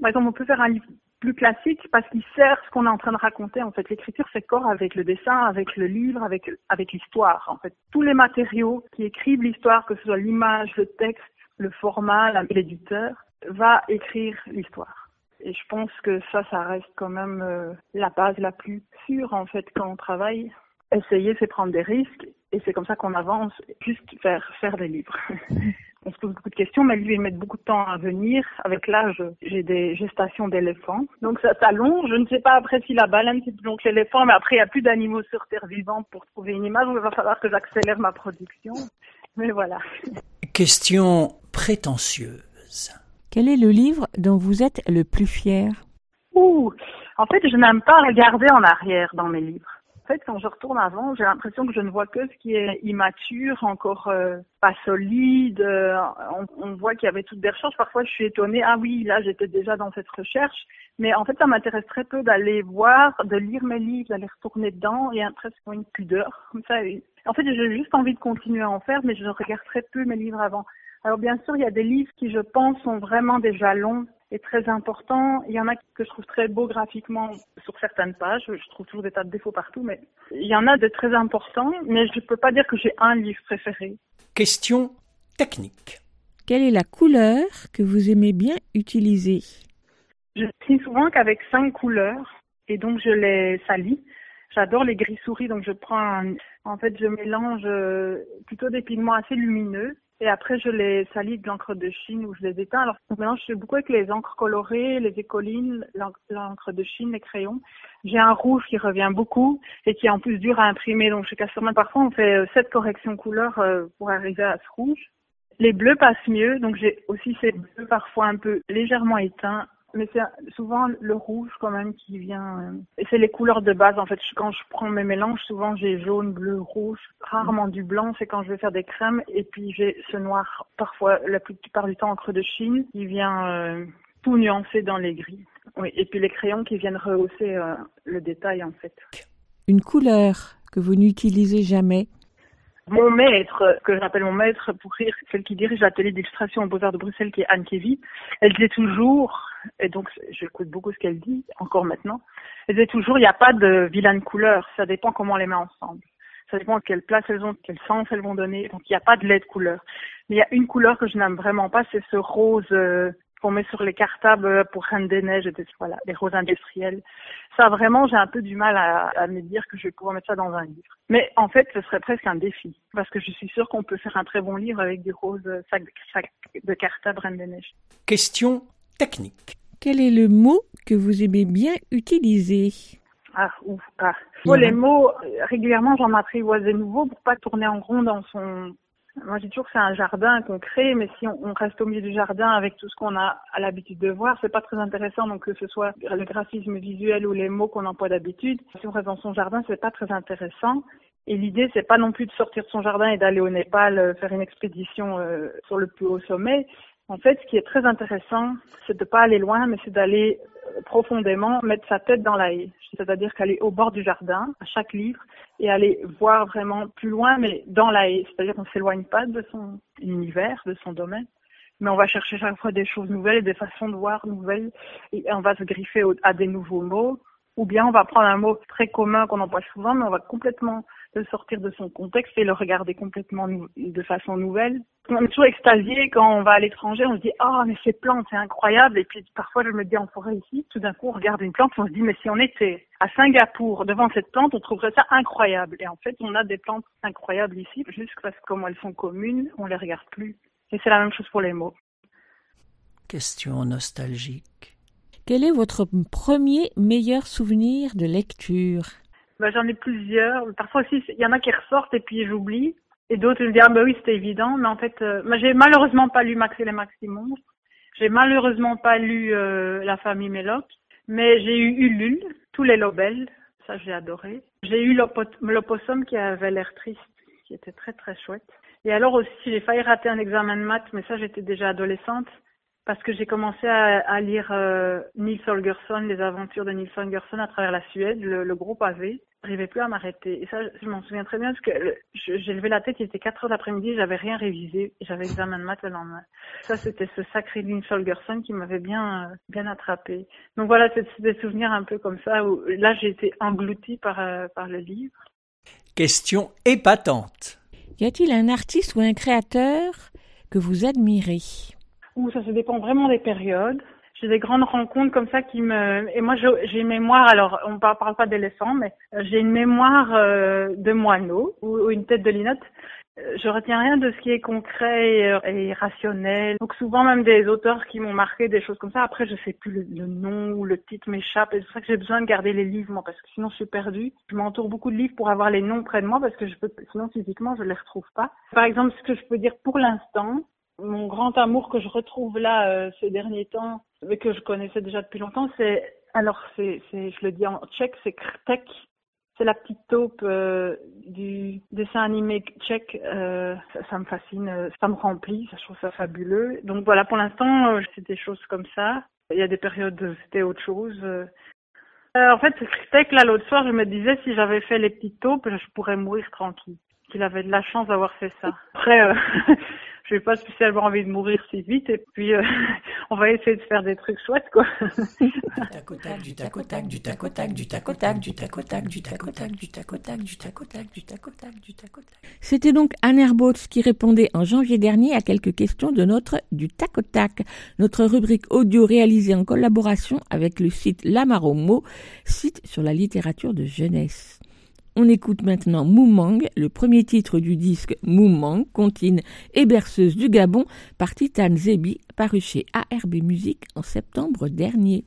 Par exemple, on peut faire un livre plus classique parce qu'il sert ce qu'on est en train de raconter. En fait, l'écriture, c'est corps avec le dessin, avec le livre, avec, avec l'histoire. En fait, tous les matériaux qui écrivent l'histoire, que ce soit l'image, le texte, le format, l'éditeur, va écrire l'histoire. Et je pense que ça, ça reste quand même euh, la base la plus sûre, en fait, quand on travaille. Essayer, c'est prendre des risques, et c'est comme ça qu'on avance, juste faire, faire des livres. on se pose beaucoup de questions, mais lui, il met beaucoup de temps à venir. Avec l'âge, j'ai des gestations d'éléphants. Donc ça s'allonge. Je ne sais pas après si la baleine, c'est plus long que l'éléphant, mais après, il n'y a plus d'animaux sur Terre vivante pour trouver une image. Donc il va falloir que j'accélère ma production. Mais voilà.
Question prétentieuse.
Quel est le livre dont vous êtes le plus fier?
Ouh, en fait, je n'aime pas regarder en arrière dans mes livres. En fait, quand je retourne avant, j'ai l'impression que je ne vois que ce qui est immature, encore euh, pas solide. euh, on, on voit qu'il y avait toutes des recherches. Parfois, je suis étonnée. Ah oui, là, j'étais déjà dans cette recherche. Mais en fait, ça m'intéresse très peu d'aller voir, de lire mes livres, d'aller retourner dedans. Il y a presque une pudeur En fait, j'ai juste envie de continuer à en faire, mais je regarde très peu mes livres avant. Alors bien sûr, il y a des livres qui, je pense, sont vraiment des jalons et très importants. Il y en a que je trouve très beaux graphiquement sur certaines pages. Je trouve toujours des tas de défauts partout, mais il y en a de très importants. Mais je peux pas dire que j'ai un livre préféré.
Question technique.
Quelle est la couleur que vous aimez bien utiliser?
Je dessine souvent qu'avec cinq couleurs et donc je les salis. J'adore les gris souris, donc je prends un... en fait je mélange euh, plutôt des pigments assez lumineux et après je les salis de l'encre de Chine ou je les éteins. Alors je fais beaucoup avec les encres colorées, les écolines, l'encre de Chine, les crayons. J'ai un rouge qui revient beaucoup et qui est en plus dur à imprimer. Donc chez Casterman parfois on fait euh, sept corrections couleurs euh, pour arriver à ce rouge. Les bleus passent mieux, donc j'ai aussi ces bleus parfois un peu légèrement éteints, mais c'est souvent le rouge quand même qui vient. euh, Et c'est les couleurs de base en fait. Je- Quand je prends mes mélanges, souvent j'ai jaune, bleu, rouge, rarement du blanc. C'est quand je vais faire des crèmes et puis j'ai ce noir, parfois la plupart du temps encre de Chine, qui vient euh, tout nuancer dans les gris. Oui, et puis les crayons qui viennent rehausser euh, le détail en fait.
Une couleur que vous n'utilisez jamais
Mon maître, que j'appelle mon maître pour rire, celle qui dirige l'atelier d'illustration au Beaux-Arts de Bruxelles, qui est Anne Kevy, elle disait toujours, et donc j'écoute beaucoup ce qu'elle dit, encore maintenant, elle disait toujours, il n'y a pas de vilaine couleur, ça dépend comment on les met ensemble. Ça dépend quelle place elles ont, quel sens elles vont donner, donc il n'y a pas de lait de couleur. Mais il y a une couleur que je n'aime vraiment pas, c'est ce rose euh, qu'on met sur les cartables pour Reine des Neiges, et des- voilà, les roses industriels. Ça vraiment, j'ai un peu du mal à, me dire que je vais pouvoir mettre ça dans un livre. Mais en fait, ce serait presque un défi, parce que je suis sûre qu'on peut faire un très bon livre avec des roses euh, sacs sacs de cartable Reine des Neiges.
Question technique.
Quel est le mot que vous aimez bien utiliser?
Ah, ouf, ah. Moi, les mots, euh, régulièrement, j'en apprivoise des nouveaux pour pas tourner en rond dans son... Moi, j'ai toujours que c'est un jardin qu'on crée, mais si on, on reste au milieu du jardin avec tout ce qu'on a à l'habitude de voir, c'est pas très intéressant. Donc, que ce soit le graphisme visuel ou les mots qu'on emploie d'habitude, si on reste dans son jardin, c'est pas très intéressant. Et l'idée, c'est pas non plus de sortir de son jardin et d'aller au Népal euh, faire une expédition euh, sur le plus haut sommet. En fait, ce qui est très intéressant, c'est de pas aller loin, mais c'est d'aller euh, profondément mettre sa tête dans la haie. C'est-à-dire qu'aller au bord du jardin, à chaque livre, et aller voir vraiment plus loin, mais dans la haie. C'est-à-dire qu'on s'éloigne pas de son univers, de son domaine, mais on va chercher chaque fois des choses nouvelles des façons de voir nouvelles, et on va se griffer à des nouveaux mots, ou bien on va prendre un mot très commun qu'on emploie souvent, mais on va complètement le sortir de son contexte et le regarder complètement de façon nouvelle. On est toujours extasié quand on va à l'étranger, on se dit « Ah, mais ces plantes, c'est incroyable !» Et puis parfois, je me dis en forêt ici, tout d'un coup, on regarde une plante, on se dit « Mais si on était à Singapour devant cette plante, on trouverait ça incroyable !» Et en fait, on a des plantes incroyables ici, juste parce que comme elles sont communes, on les regarde plus. Et c'est la même chose pour les mots.
Question nostalgique.
Quel est votre premier meilleur souvenir de lecture?
Bah, j'en ai plusieurs. Parfois aussi, il y en a qui ressortent et puis j'oublie. Et d'autres me disent, ah bah oui, c'était évident. Mais en fait, euh, j'ai malheureusement pas lu Max et les Maximons. J'ai malheureusement pas lu euh, La famille Méloc. Mais j'ai eu Ulule, tous les Lobels. Ça, j'ai adoré. J'ai eu l'opossum qui avait l'air triste, qui était très très chouette. Et alors aussi, j'ai failli rater un examen de maths, mais ça, j'étais déjà adolescente. Parce que j'ai commencé à, à lire euh, Nils Holgersson, les aventures de Nils Holgersson à travers la Suède, le, le gros pavé. J'arrivais plus à m'arrêter. Et ça, je m'en souviens très bien parce que je- j'ai levé la tête, il était 4 heures d'après-midi, j'avais rien révisé j'avais examen de maths le lendemain. Ça, c'était ce sacré Nils Holgersson qui m'avait bien, euh, bien attrapé. Donc voilà, c'est c'est des souvenirs un peu comme ça où là, j'ai été engloutie par, euh, par le livre.
Question épatante.
Y a-t-il un artiste ou un créateur que vous admirez?
Ou ça se dépend vraiment des périodes. J'ai des grandes rencontres comme ça qui me et moi j'ai une mémoire alors on parle, parle pas d'éléphant mais euh, j'ai une mémoire euh, de moineau ou, une tête de linotte. Euh, Je retiens rien de ce qui est concret et, rationnel. Donc souvent même des auteurs qui m'ont marqué des choses comme ça. Après je sais plus le, nom ou le titre m'échappe et c'est pour ça que j'ai besoin de garder les livres moi parce que sinon je suis perdue. Je m'entoure beaucoup de livres pour avoir les noms près de moi parce que sinon physiquement je les retrouve pas. Par exemple ce que je peux dire pour l'instant mon grand amour que je retrouve là euh, ces derniers temps, mais que je connaissais déjà depuis longtemps, c'est alors c'est je le dis en tchèque, c'est Krtek. C'est la petite taupe euh, du dessin animé tchèque. Euh, ça, me fascine, ça me remplit, ça, je trouve ça fabuleux. Donc voilà, pour l'instant, c'est des choses comme ça. Il y a des périodes où c'était autre chose. en fait, Krtek, là, l'autre soir, je me disais, si j'avais fait les petites taupes, je pourrais mourir tranquille. Qu'il avait de la chance d'avoir fait ça. Après, je n'ai pas spécialement envie de mourir si vite, et puis euh, on va essayer de faire des trucs chouettes, quoi.
tac au tac, du tac au tac, du tac au tac, du tac au tac, du tac au tac, du tac au tac, du tac au tac, du tac au tac, du tac au tac, du tac au tac.
C'était donc Anne Herbautz qui répondait en janvier dernier à quelques questions de notre du tac au tac, notre rubrique audio réalisée en collaboration avec le site Lamaromo, site sur la littérature de jeunesse. On écoute maintenant Moumang, le premier titre du disque Moumang, comptine et berceuse du Gabon, par Titane Zebi, paru chez ARB Musique en septembre dernier.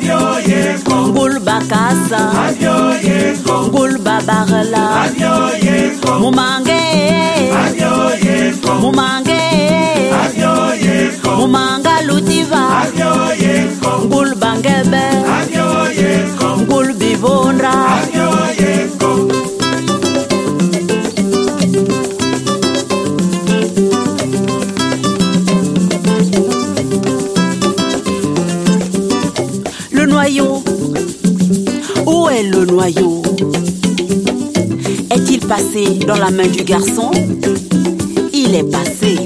Adio Yesco. Gulba Casa. Adio Yesco. Gulba Barla. Adio Yesco. mumange. Adio Yesco. mumange. Adio Yesco. Mumanga Lutiva. Adiós, Yesco. Gulbangebe. Adiós, Yesco. Gulbivonra. Adio. Le noyau? Est-il passé dans la main du garçon? Il est passé.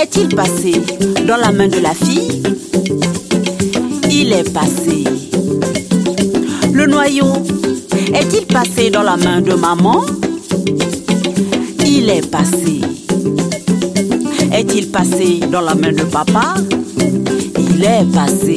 Est-il passé dans la main de la fille? Il est passé. Le noyau, est-il passé dans la main de maman? Il est passé. Est-il passé dans la main de papa? Il est passé.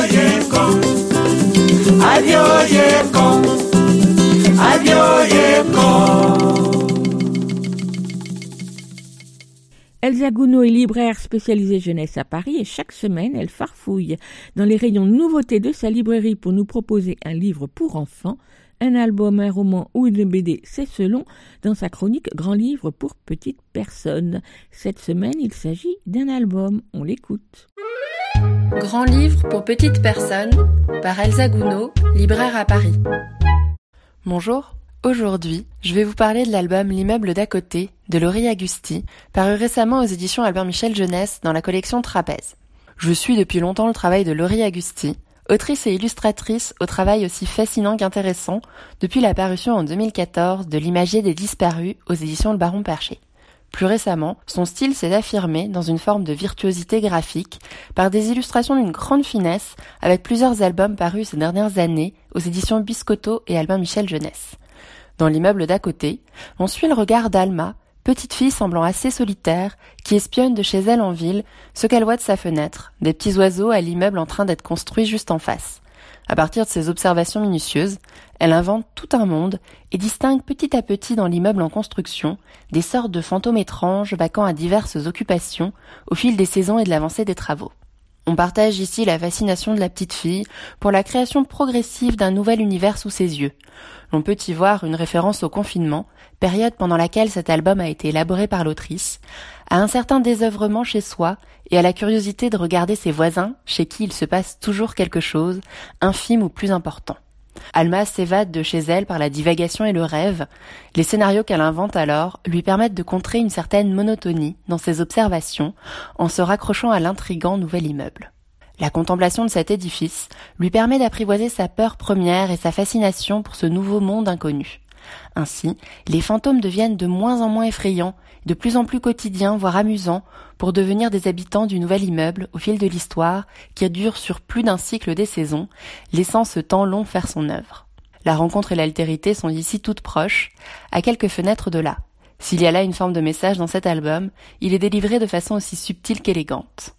Elsa Gounod est libraire spécialisée jeunesse à Paris et chaque semaine, elle farfouille dans les rayons nouveautés de sa librairie pour nous proposer un livre pour enfants, un album, un roman ou une BD, c'est selon, dans sa chronique Grand livre pour petites personnes. Cette semaine, il s'agit d'un album. On l'écoute.
Grand livre pour petites personnes par Elsa Gounod, libraire à Paris. Bonjour, aujourd'hui je vais vous parler de l'album L'immeuble d'à côté de Laurie Agusti, paru récemment aux éditions Albert Michel Jeunesse dans la collection Trapèze. Je suis depuis longtemps le travail de Laurie Agusti, autrice et illustratrice au travail aussi fascinant qu'intéressant depuis la parution en 2014 de L'imagier des disparus aux éditions Le Baron Perché. Plus récemment, son style s'est affirmé dans une forme de virtuosité graphique par des illustrations d'une grande finesse avec plusieurs albums parus ces dernières années aux éditions Biscotto et Albin Michel Jeunesse. Dans l'immeuble d'à côté, on suit le regard d'Alma, petite fille semblant assez solitaire, qui espionne de chez elle en ville ce qu'elle voit de sa fenêtre, des petits oiseaux à l'immeuble en train d'être construit juste en face. À partir de ces observations minutieuses, elle invente tout un monde et distingue petit à petit dans l'immeuble en construction des sortes de fantômes étranges vaquant à diverses occupations au fil des saisons et de l'avancée des travaux. On partage ici la fascination de la petite fille pour la création progressive d'un nouvel univers sous ses yeux. L'on peut y voir une référence au confinement, période pendant laquelle cet album a été élaboré par l'autrice, à un certain désœuvrement chez soi et à la curiosité de regarder ses voisins chez qui il se passe toujours quelque chose, infime ou plus important. Alma s'évade de chez elle par la divagation et le rêve. Les scénarios qu'elle invente alors lui permettent de contrer une certaine monotonie dans ses observations en se raccrochant à l'intrigant nouvel immeuble. La contemplation de cet édifice lui permet d'apprivoiser sa peur première et sa fascination pour ce nouveau monde inconnu. Ainsi, les fantômes deviennent de moins en moins effrayants, de plus en plus quotidiens, voire amusants, pour devenir des habitants du nouvel immeuble au fil de l'histoire, qui dure sur plus d'un cycle des saisons, laissant ce temps long faire son œuvre. La rencontre et l'altérité sont ici toutes proches, à quelques fenêtres de là. S'il y a là une forme de message dans cet album, il est délivré de façon aussi subtile qu'élégante.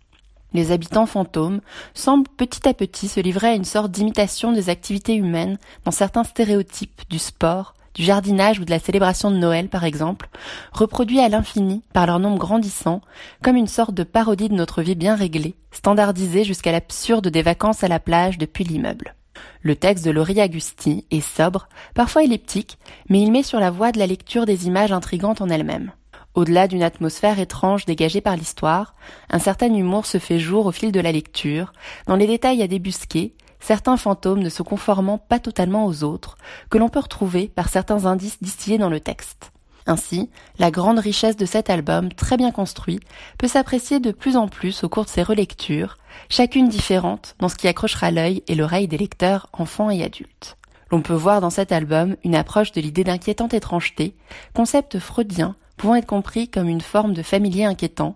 Les habitants fantômes semblent petit à petit se livrer à une sorte d'imitation des activités humaines dans certains stéréotypes du sport, du jardinage ou de la célébration de Noël par exemple, reproduits à l'infini par leur nombre grandissant, comme une sorte de parodie de notre vie bien réglée, standardisée jusqu'à l'absurde des vacances à la plage depuis l'immeuble. Le texte de Laurie Agusti est sobre, parfois elliptique, mais il met sur la voie de la lecture des images intrigantes en elles-mêmes. Au-delà d'une atmosphère étrange dégagée par l'histoire, un certain humour se fait jour au fil de la lecture, dans les détails à débusquer, certains fantômes ne se conformant pas totalement aux autres, que l'on peut retrouver par certains indices distillés dans le texte. Ainsi, la grande richesse de cet album, très bien construit, peut s'apprécier de plus en plus au cours de ses relectures, chacune différente dans ce qui accrochera l'œil et l'oreille des lecteurs, enfants et adultes. L'on peut voir dans cet album une approche de l'idée d'inquiétante étrangeté, concept freudien pouvant être compris comme une forme de familier inquiétant,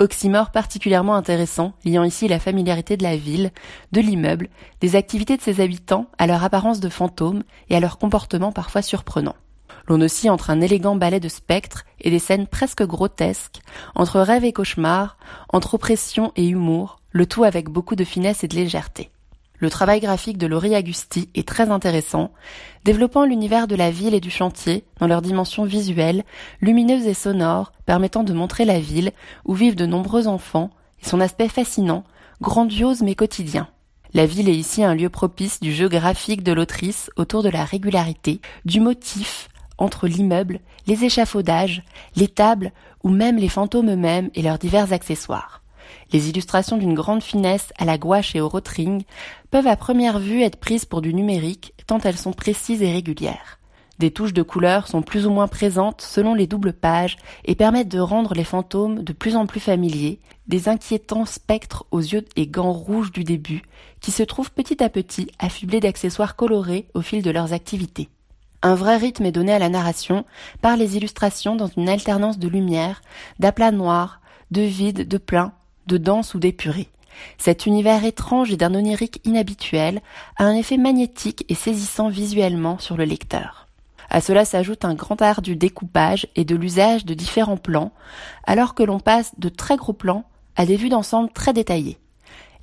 oxymore particulièrement intéressant liant ici la familiarité de la ville, de l'immeuble, des activités de ses habitants à leur apparence de fantômes et à leur comportement parfois surprenant. L'on oscille entre un élégant ballet de spectres et des scènes presque grotesques, entre rêve et cauchemar, entre oppression et humour, le tout avec beaucoup de finesse et de légèreté. Le travail graphique de Laurie Agusti est très intéressant, développant l'univers de la ville et du chantier dans leurs dimensions visuelles, lumineuses et sonores, permettant de montrer la ville où vivent de nombreux enfants et son aspect fascinant, grandiose mais quotidien. La ville est ici un lieu propice du jeu graphique de l'autrice autour de la régularité, du motif, entre l'immeuble, les échafaudages, les tables ou même les fantômes eux-mêmes et leurs divers accessoires. Les illustrations d'une grande finesse à la gouache et au rotring peuvent à première vue être prises pour du numérique tant elles sont précises et régulières. Des touches de couleurs sont plus ou moins présentes selon les doubles pages et permettent de rendre les fantômes de plus en plus familiers, des inquiétants spectres aux yeux et gants rouges du début, qui se trouvent petit à petit affublés d'accessoires colorés au fil de leurs activités. Un vrai rythme est donné à la narration par les illustrations dans une alternance de lumière, d'aplats noirs, de vide, de plein, de danse ou d'épurée. Cet univers étrange et d'un onirique inhabituel a un effet magnétique et saisissant visuellement sur le lecteur. À cela s'ajoute un grand art du découpage et de l'usage de différents plans, alors que l'on passe de très gros plans à des vues d'ensemble très détaillées.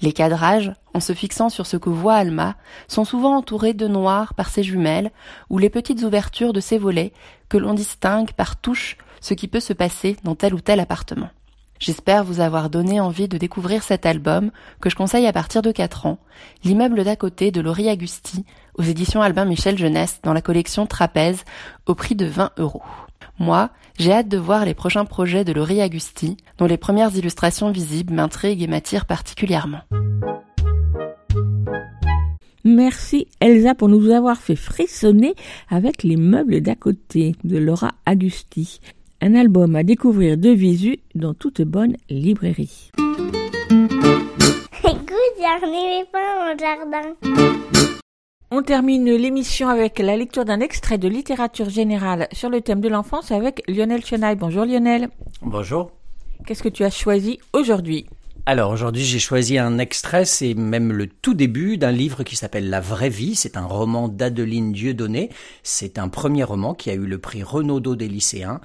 Les cadrages, en se fixant sur ce que voit Alma, sont souvent entourés de noir par ses jumelles ou les petites ouvertures de ses volets que l'on distingue par touche ce qui peut se passer dans tel ou tel appartement. J'espère vous avoir donné envie de découvrir cet album que je conseille à partir de 4 ans, L'immeuble d'à côté de Laurie Agusti aux éditions Albin Michel Jeunesse dans la collection Trapèze au prix de 20 euros. Moi, j'ai hâte de voir les prochains projets de Laurie Agusti dont les premières illustrations visibles m'intriguent et m'attirent particulièrement.
Merci Elsa pour nous avoir fait frissonner avec les meubles d'à côté de Laura Agusti un album à découvrir de visu dans toute bonne librairie.
Écoute dans le jardin.
On termine l'émission avec la lecture d'un extrait de littérature générale sur le thème de l'enfance avec Lionel Chenaille. Bonjour Lionel.
Bonjour.
Qu'est-ce que tu as choisi aujourd'hui?
Alors aujourd'hui j'ai choisi un extrait, c'est même le tout début d'un livre qui s'appelle La vraie vie, c'est un roman d'Adeline Dieudonné, c'est un premier roman qui a eu le prix Renaudot des lycéens.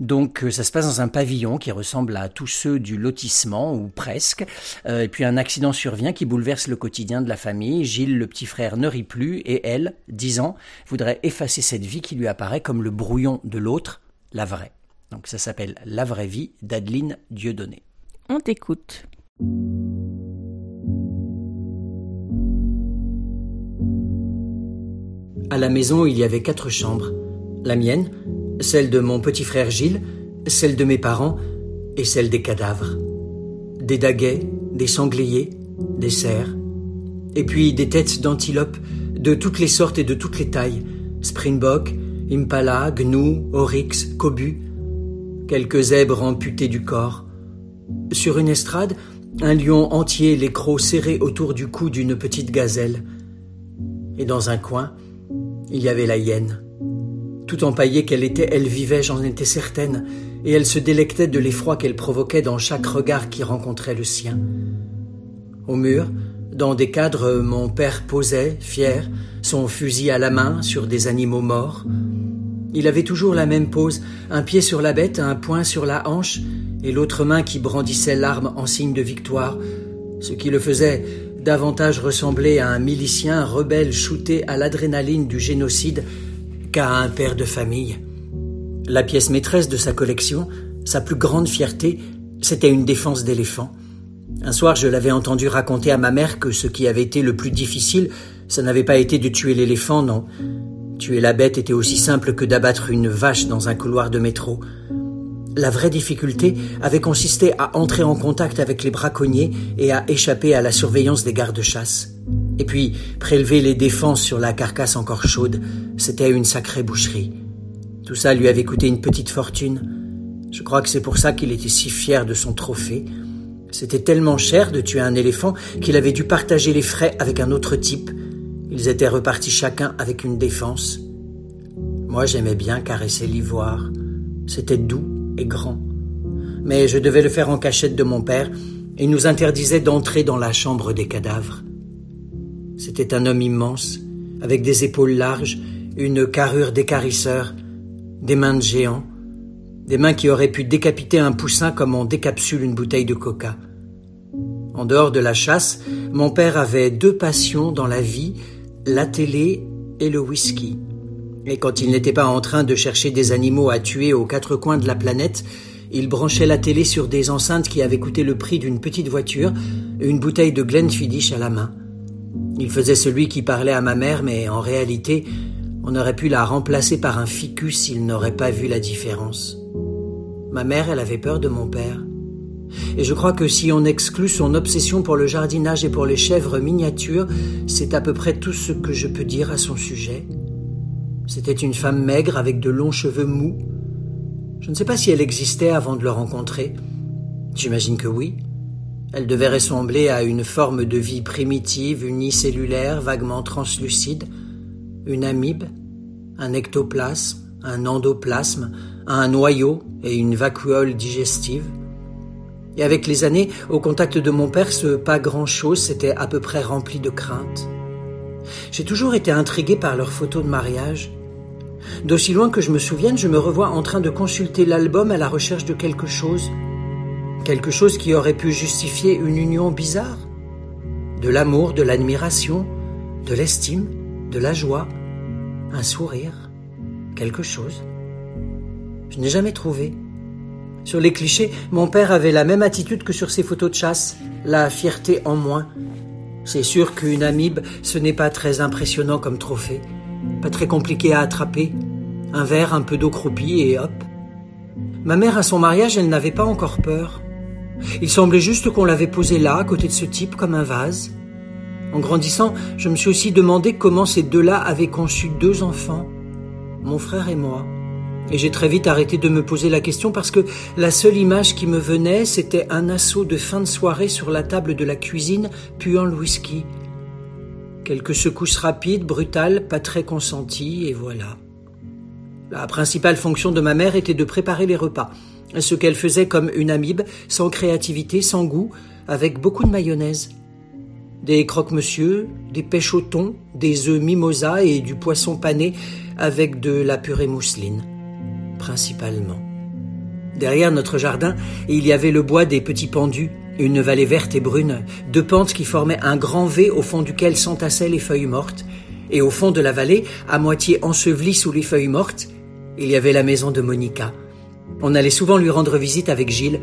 Donc euh, ça se passe dans un pavillon qui ressemble à tous ceux du lotissement ou presque. Euh, et puis un accident survient qui bouleverse le quotidien de la famille. Gilles, le petit frère, ne rit plus et elle, 10 ans, voudrait effacer cette vie qui lui apparaît comme le brouillon de l'autre, la vraie. Donc ça s'appelle La vraie vie d'Adeline Dieudonné.
On t'écoute.
À la maison, il y avait quatre chambres. La mienne, celle de mon petit frère Gilles, celle de mes parents et celle des cadavres. Des daguets, des sangliers, des cerfs, et puis des têtes d'antilopes de toutes les sortes et de toutes les tailles. Springbok, impala, gnou, oryx, cobu. Quelques zèbres amputés du corps. Sur une estrade, un lion entier, les crocs serrés autour du cou d'une petite gazelle. Et dans un coin, il y avait la hyène. Tout empaillée qu'elle était, elle vivait, j'en étais certaine, et elle se délectait de l'effroi qu'elle provoquait dans chaque regard qui rencontrait le sien. Au mur, dans des cadres, mon père posait, fier, son fusil à la main sur des animaux morts. Il avait toujours la même pose, un pied sur la bête, un poing sur la hanche, et l'autre main qui brandissait l'arme en signe de victoire, ce qui le faisait davantage ressembler à un milicien rebelle shooté à l'adrénaline du génocide qu'à un père de famille. La pièce maîtresse de sa collection, sa plus grande fierté, c'était une défense d'éléphant. Un soir, je l'avais entendu raconter à ma mère que ce qui avait été le plus difficile, ça n'avait pas été de tuer l'éléphant, non. Tuer la bête était aussi simple que d'abattre une vache dans un couloir de métro. La vraie difficulté avait consisté à entrer en contact avec les braconniers et à échapper à la surveillance des gardes-chasse. Et puis, prélever les défenses sur la carcasse encore chaude, c'était une sacrée boucherie. Tout ça lui avait coûté une petite fortune. Je crois que c'est pour ça qu'il était si fier de son trophée. C'était tellement cher de tuer un éléphant qu'il avait dû partager les frais avec un autre type. Ils étaient repartis chacun avec une défense. Moi j'aimais bien caresser l'ivoire. C'était doux grand. Mais je devais le faire en cachette de mon père, et il nous interdisait d'entrer dans la chambre des cadavres. C'était un homme immense, avec des épaules larges, une carrure d'écarisseur, des mains de géant, des mains qui auraient pu décapiter un poussin comme on décapsule une bouteille de coca. En dehors de la chasse, mon père avait deux passions dans la vie, la télé et le whisky. Et quand il n'était pas en train de chercher des animaux à tuer aux quatre coins de la planète, il branchait la télé sur des enceintes qui avaient coûté le prix d'une petite voiture, une bouteille de Glenfiddich à la main. Il faisait celui qui parlait à ma mère, mais en réalité, on aurait pu la remplacer par un ficus s'il n'aurait pas vu la différence. Ma mère, elle avait peur de mon père. Et je crois que si on exclut son obsession pour le jardinage et pour les chèvres miniatures, c'est à peu près tout ce que je peux dire à son sujet. C'était une femme maigre avec de longs cheveux mous. Je ne sais pas si elle existait avant de le rencontrer. J'imagine que oui. Elle devait ressembler à une forme de vie primitive, unicellulaire, vaguement translucide, une amibe, un ectoplasme, un endoplasme, un noyau et une vacuole digestive. Et avec les années, au contact de mon père, ce pas grand-chose s'était à peu près rempli de crainte. J'ai toujours été intrigué par leurs photos de mariage. D'aussi loin que je me souvienne, je me revois en train de consulter l'album à la recherche de quelque chose. Quelque chose qui aurait pu justifier une union bizarre? De l'amour, de l'admiration, de l'estime, de la joie, un sourire, quelque chose? Je n'ai jamais trouvé. Sur les clichés, mon père avait la même attitude que sur ses photos de chasse, la fierté en moins. C'est sûr qu'une amibe, ce n'est pas très impressionnant comme trophée. Pas très compliqué à attraper. Un verre, un peu d'eau croupie et hop. Ma mère, à son mariage, elle n'avait pas encore peur. Il semblait juste qu'on l'avait posé là, à côté de ce type, comme un vase. En grandissant, je me suis aussi demandé comment ces deux-là avaient conçu deux enfants, mon frère et moi. Et j'ai très vite arrêté de me poser la question parce que la seule image qui me venait, c'était un assaut de fin de soirée sur la table de la cuisine, puant le whisky. Quelques secousses rapides, brutales, pas très consenties, et voilà. La principale fonction de ma mère était de préparer les repas, ce qu'elle faisait comme une amibe, sans créativité, sans goût, avec beaucoup de mayonnaise. Des croque-monsieur, des pêches au thon, des œufs mimosa et du poisson pané avec de la purée mousseline, principalement. Derrière notre jardin, il y avait le bois des petits pendus, une vallée verte et brune, deux pentes qui formaient un grand V au fond duquel s'entassaient les feuilles mortes, et au fond de la vallée, à moitié ensevelie sous les feuilles mortes, il y avait la maison de Monica. On allait souvent lui rendre visite avec Gilles.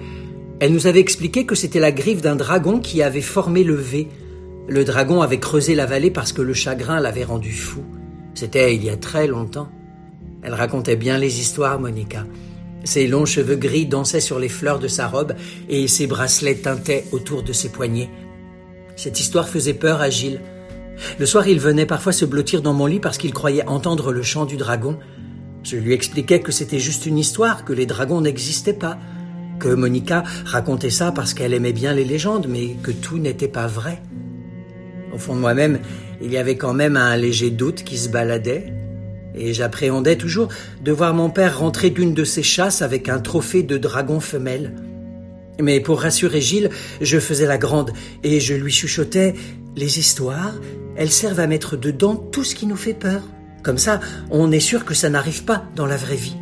Elle nous avait expliqué que c'était la griffe d'un dragon qui avait formé le V. Le dragon avait creusé la vallée parce que le chagrin l'avait rendu fou. C'était il y a très longtemps. Elle racontait bien les histoires, Monica. Ses longs cheveux gris dansaient sur les fleurs de sa robe et ses bracelets tintaient autour de ses poignets. Cette histoire faisait peur à Gilles. Le soir, il venait parfois se blottir dans mon lit parce qu'il croyait entendre le chant du dragon. Je lui expliquais que c'était juste une histoire, que les dragons n'existaient pas, que Monica racontait ça parce qu'elle aimait bien les légendes, mais que tout n'était pas vrai. Au fond de moi-même, il y avait quand même un léger doute qui se baladait, et j'appréhendais toujours de voir mon père rentrer d'une de ses chasses avec un trophée de dragon femelle. Mais pour rassurer Gilles, je faisais la grande, et je lui chuchotais Les histoires, elles servent à mettre dedans tout ce qui nous fait peur. Comme ça, on est sûr que ça n'arrive pas dans la vraie vie.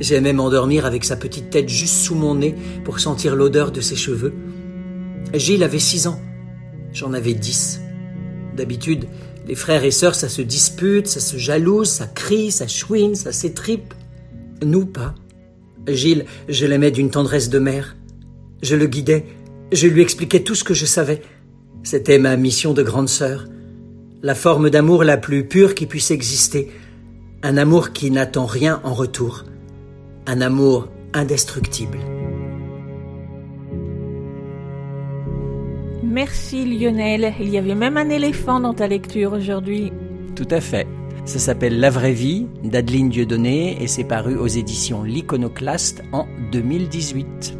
J'aimais m'endormir avec sa petite tête juste sous mon nez pour sentir l'odeur de ses cheveux. Gilles avait six ans. J'en avais dix. D'habitude, les frères et sœurs, ça se dispute, ça se jalouse, ça crie, ça chouine, ça s'étripe. Nous pas. Gilles, je l'aimais d'une tendresse de mère. Je le guidais, je lui expliquais tout ce que je savais. C'était ma mission de grande sœur la forme d'amour la plus pure qui puisse exister, un amour qui n'attend rien en retour, un amour indestructible.
Merci Lionel. Il y avait même un éléphant dans ta lecture aujourd'hui.
Tout à fait. Ça s'appelle La vraie vie d'Adeline Dieudonné et c'est paru aux éditions L'Iconoclaste en 2018.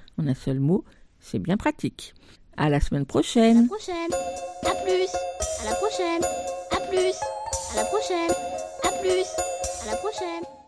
en un seul mot, c'est bien pratique. À la semaine prochaine.
À la prochaine. À plus. À la prochaine. À plus. À la prochaine. À plus. À la prochaine.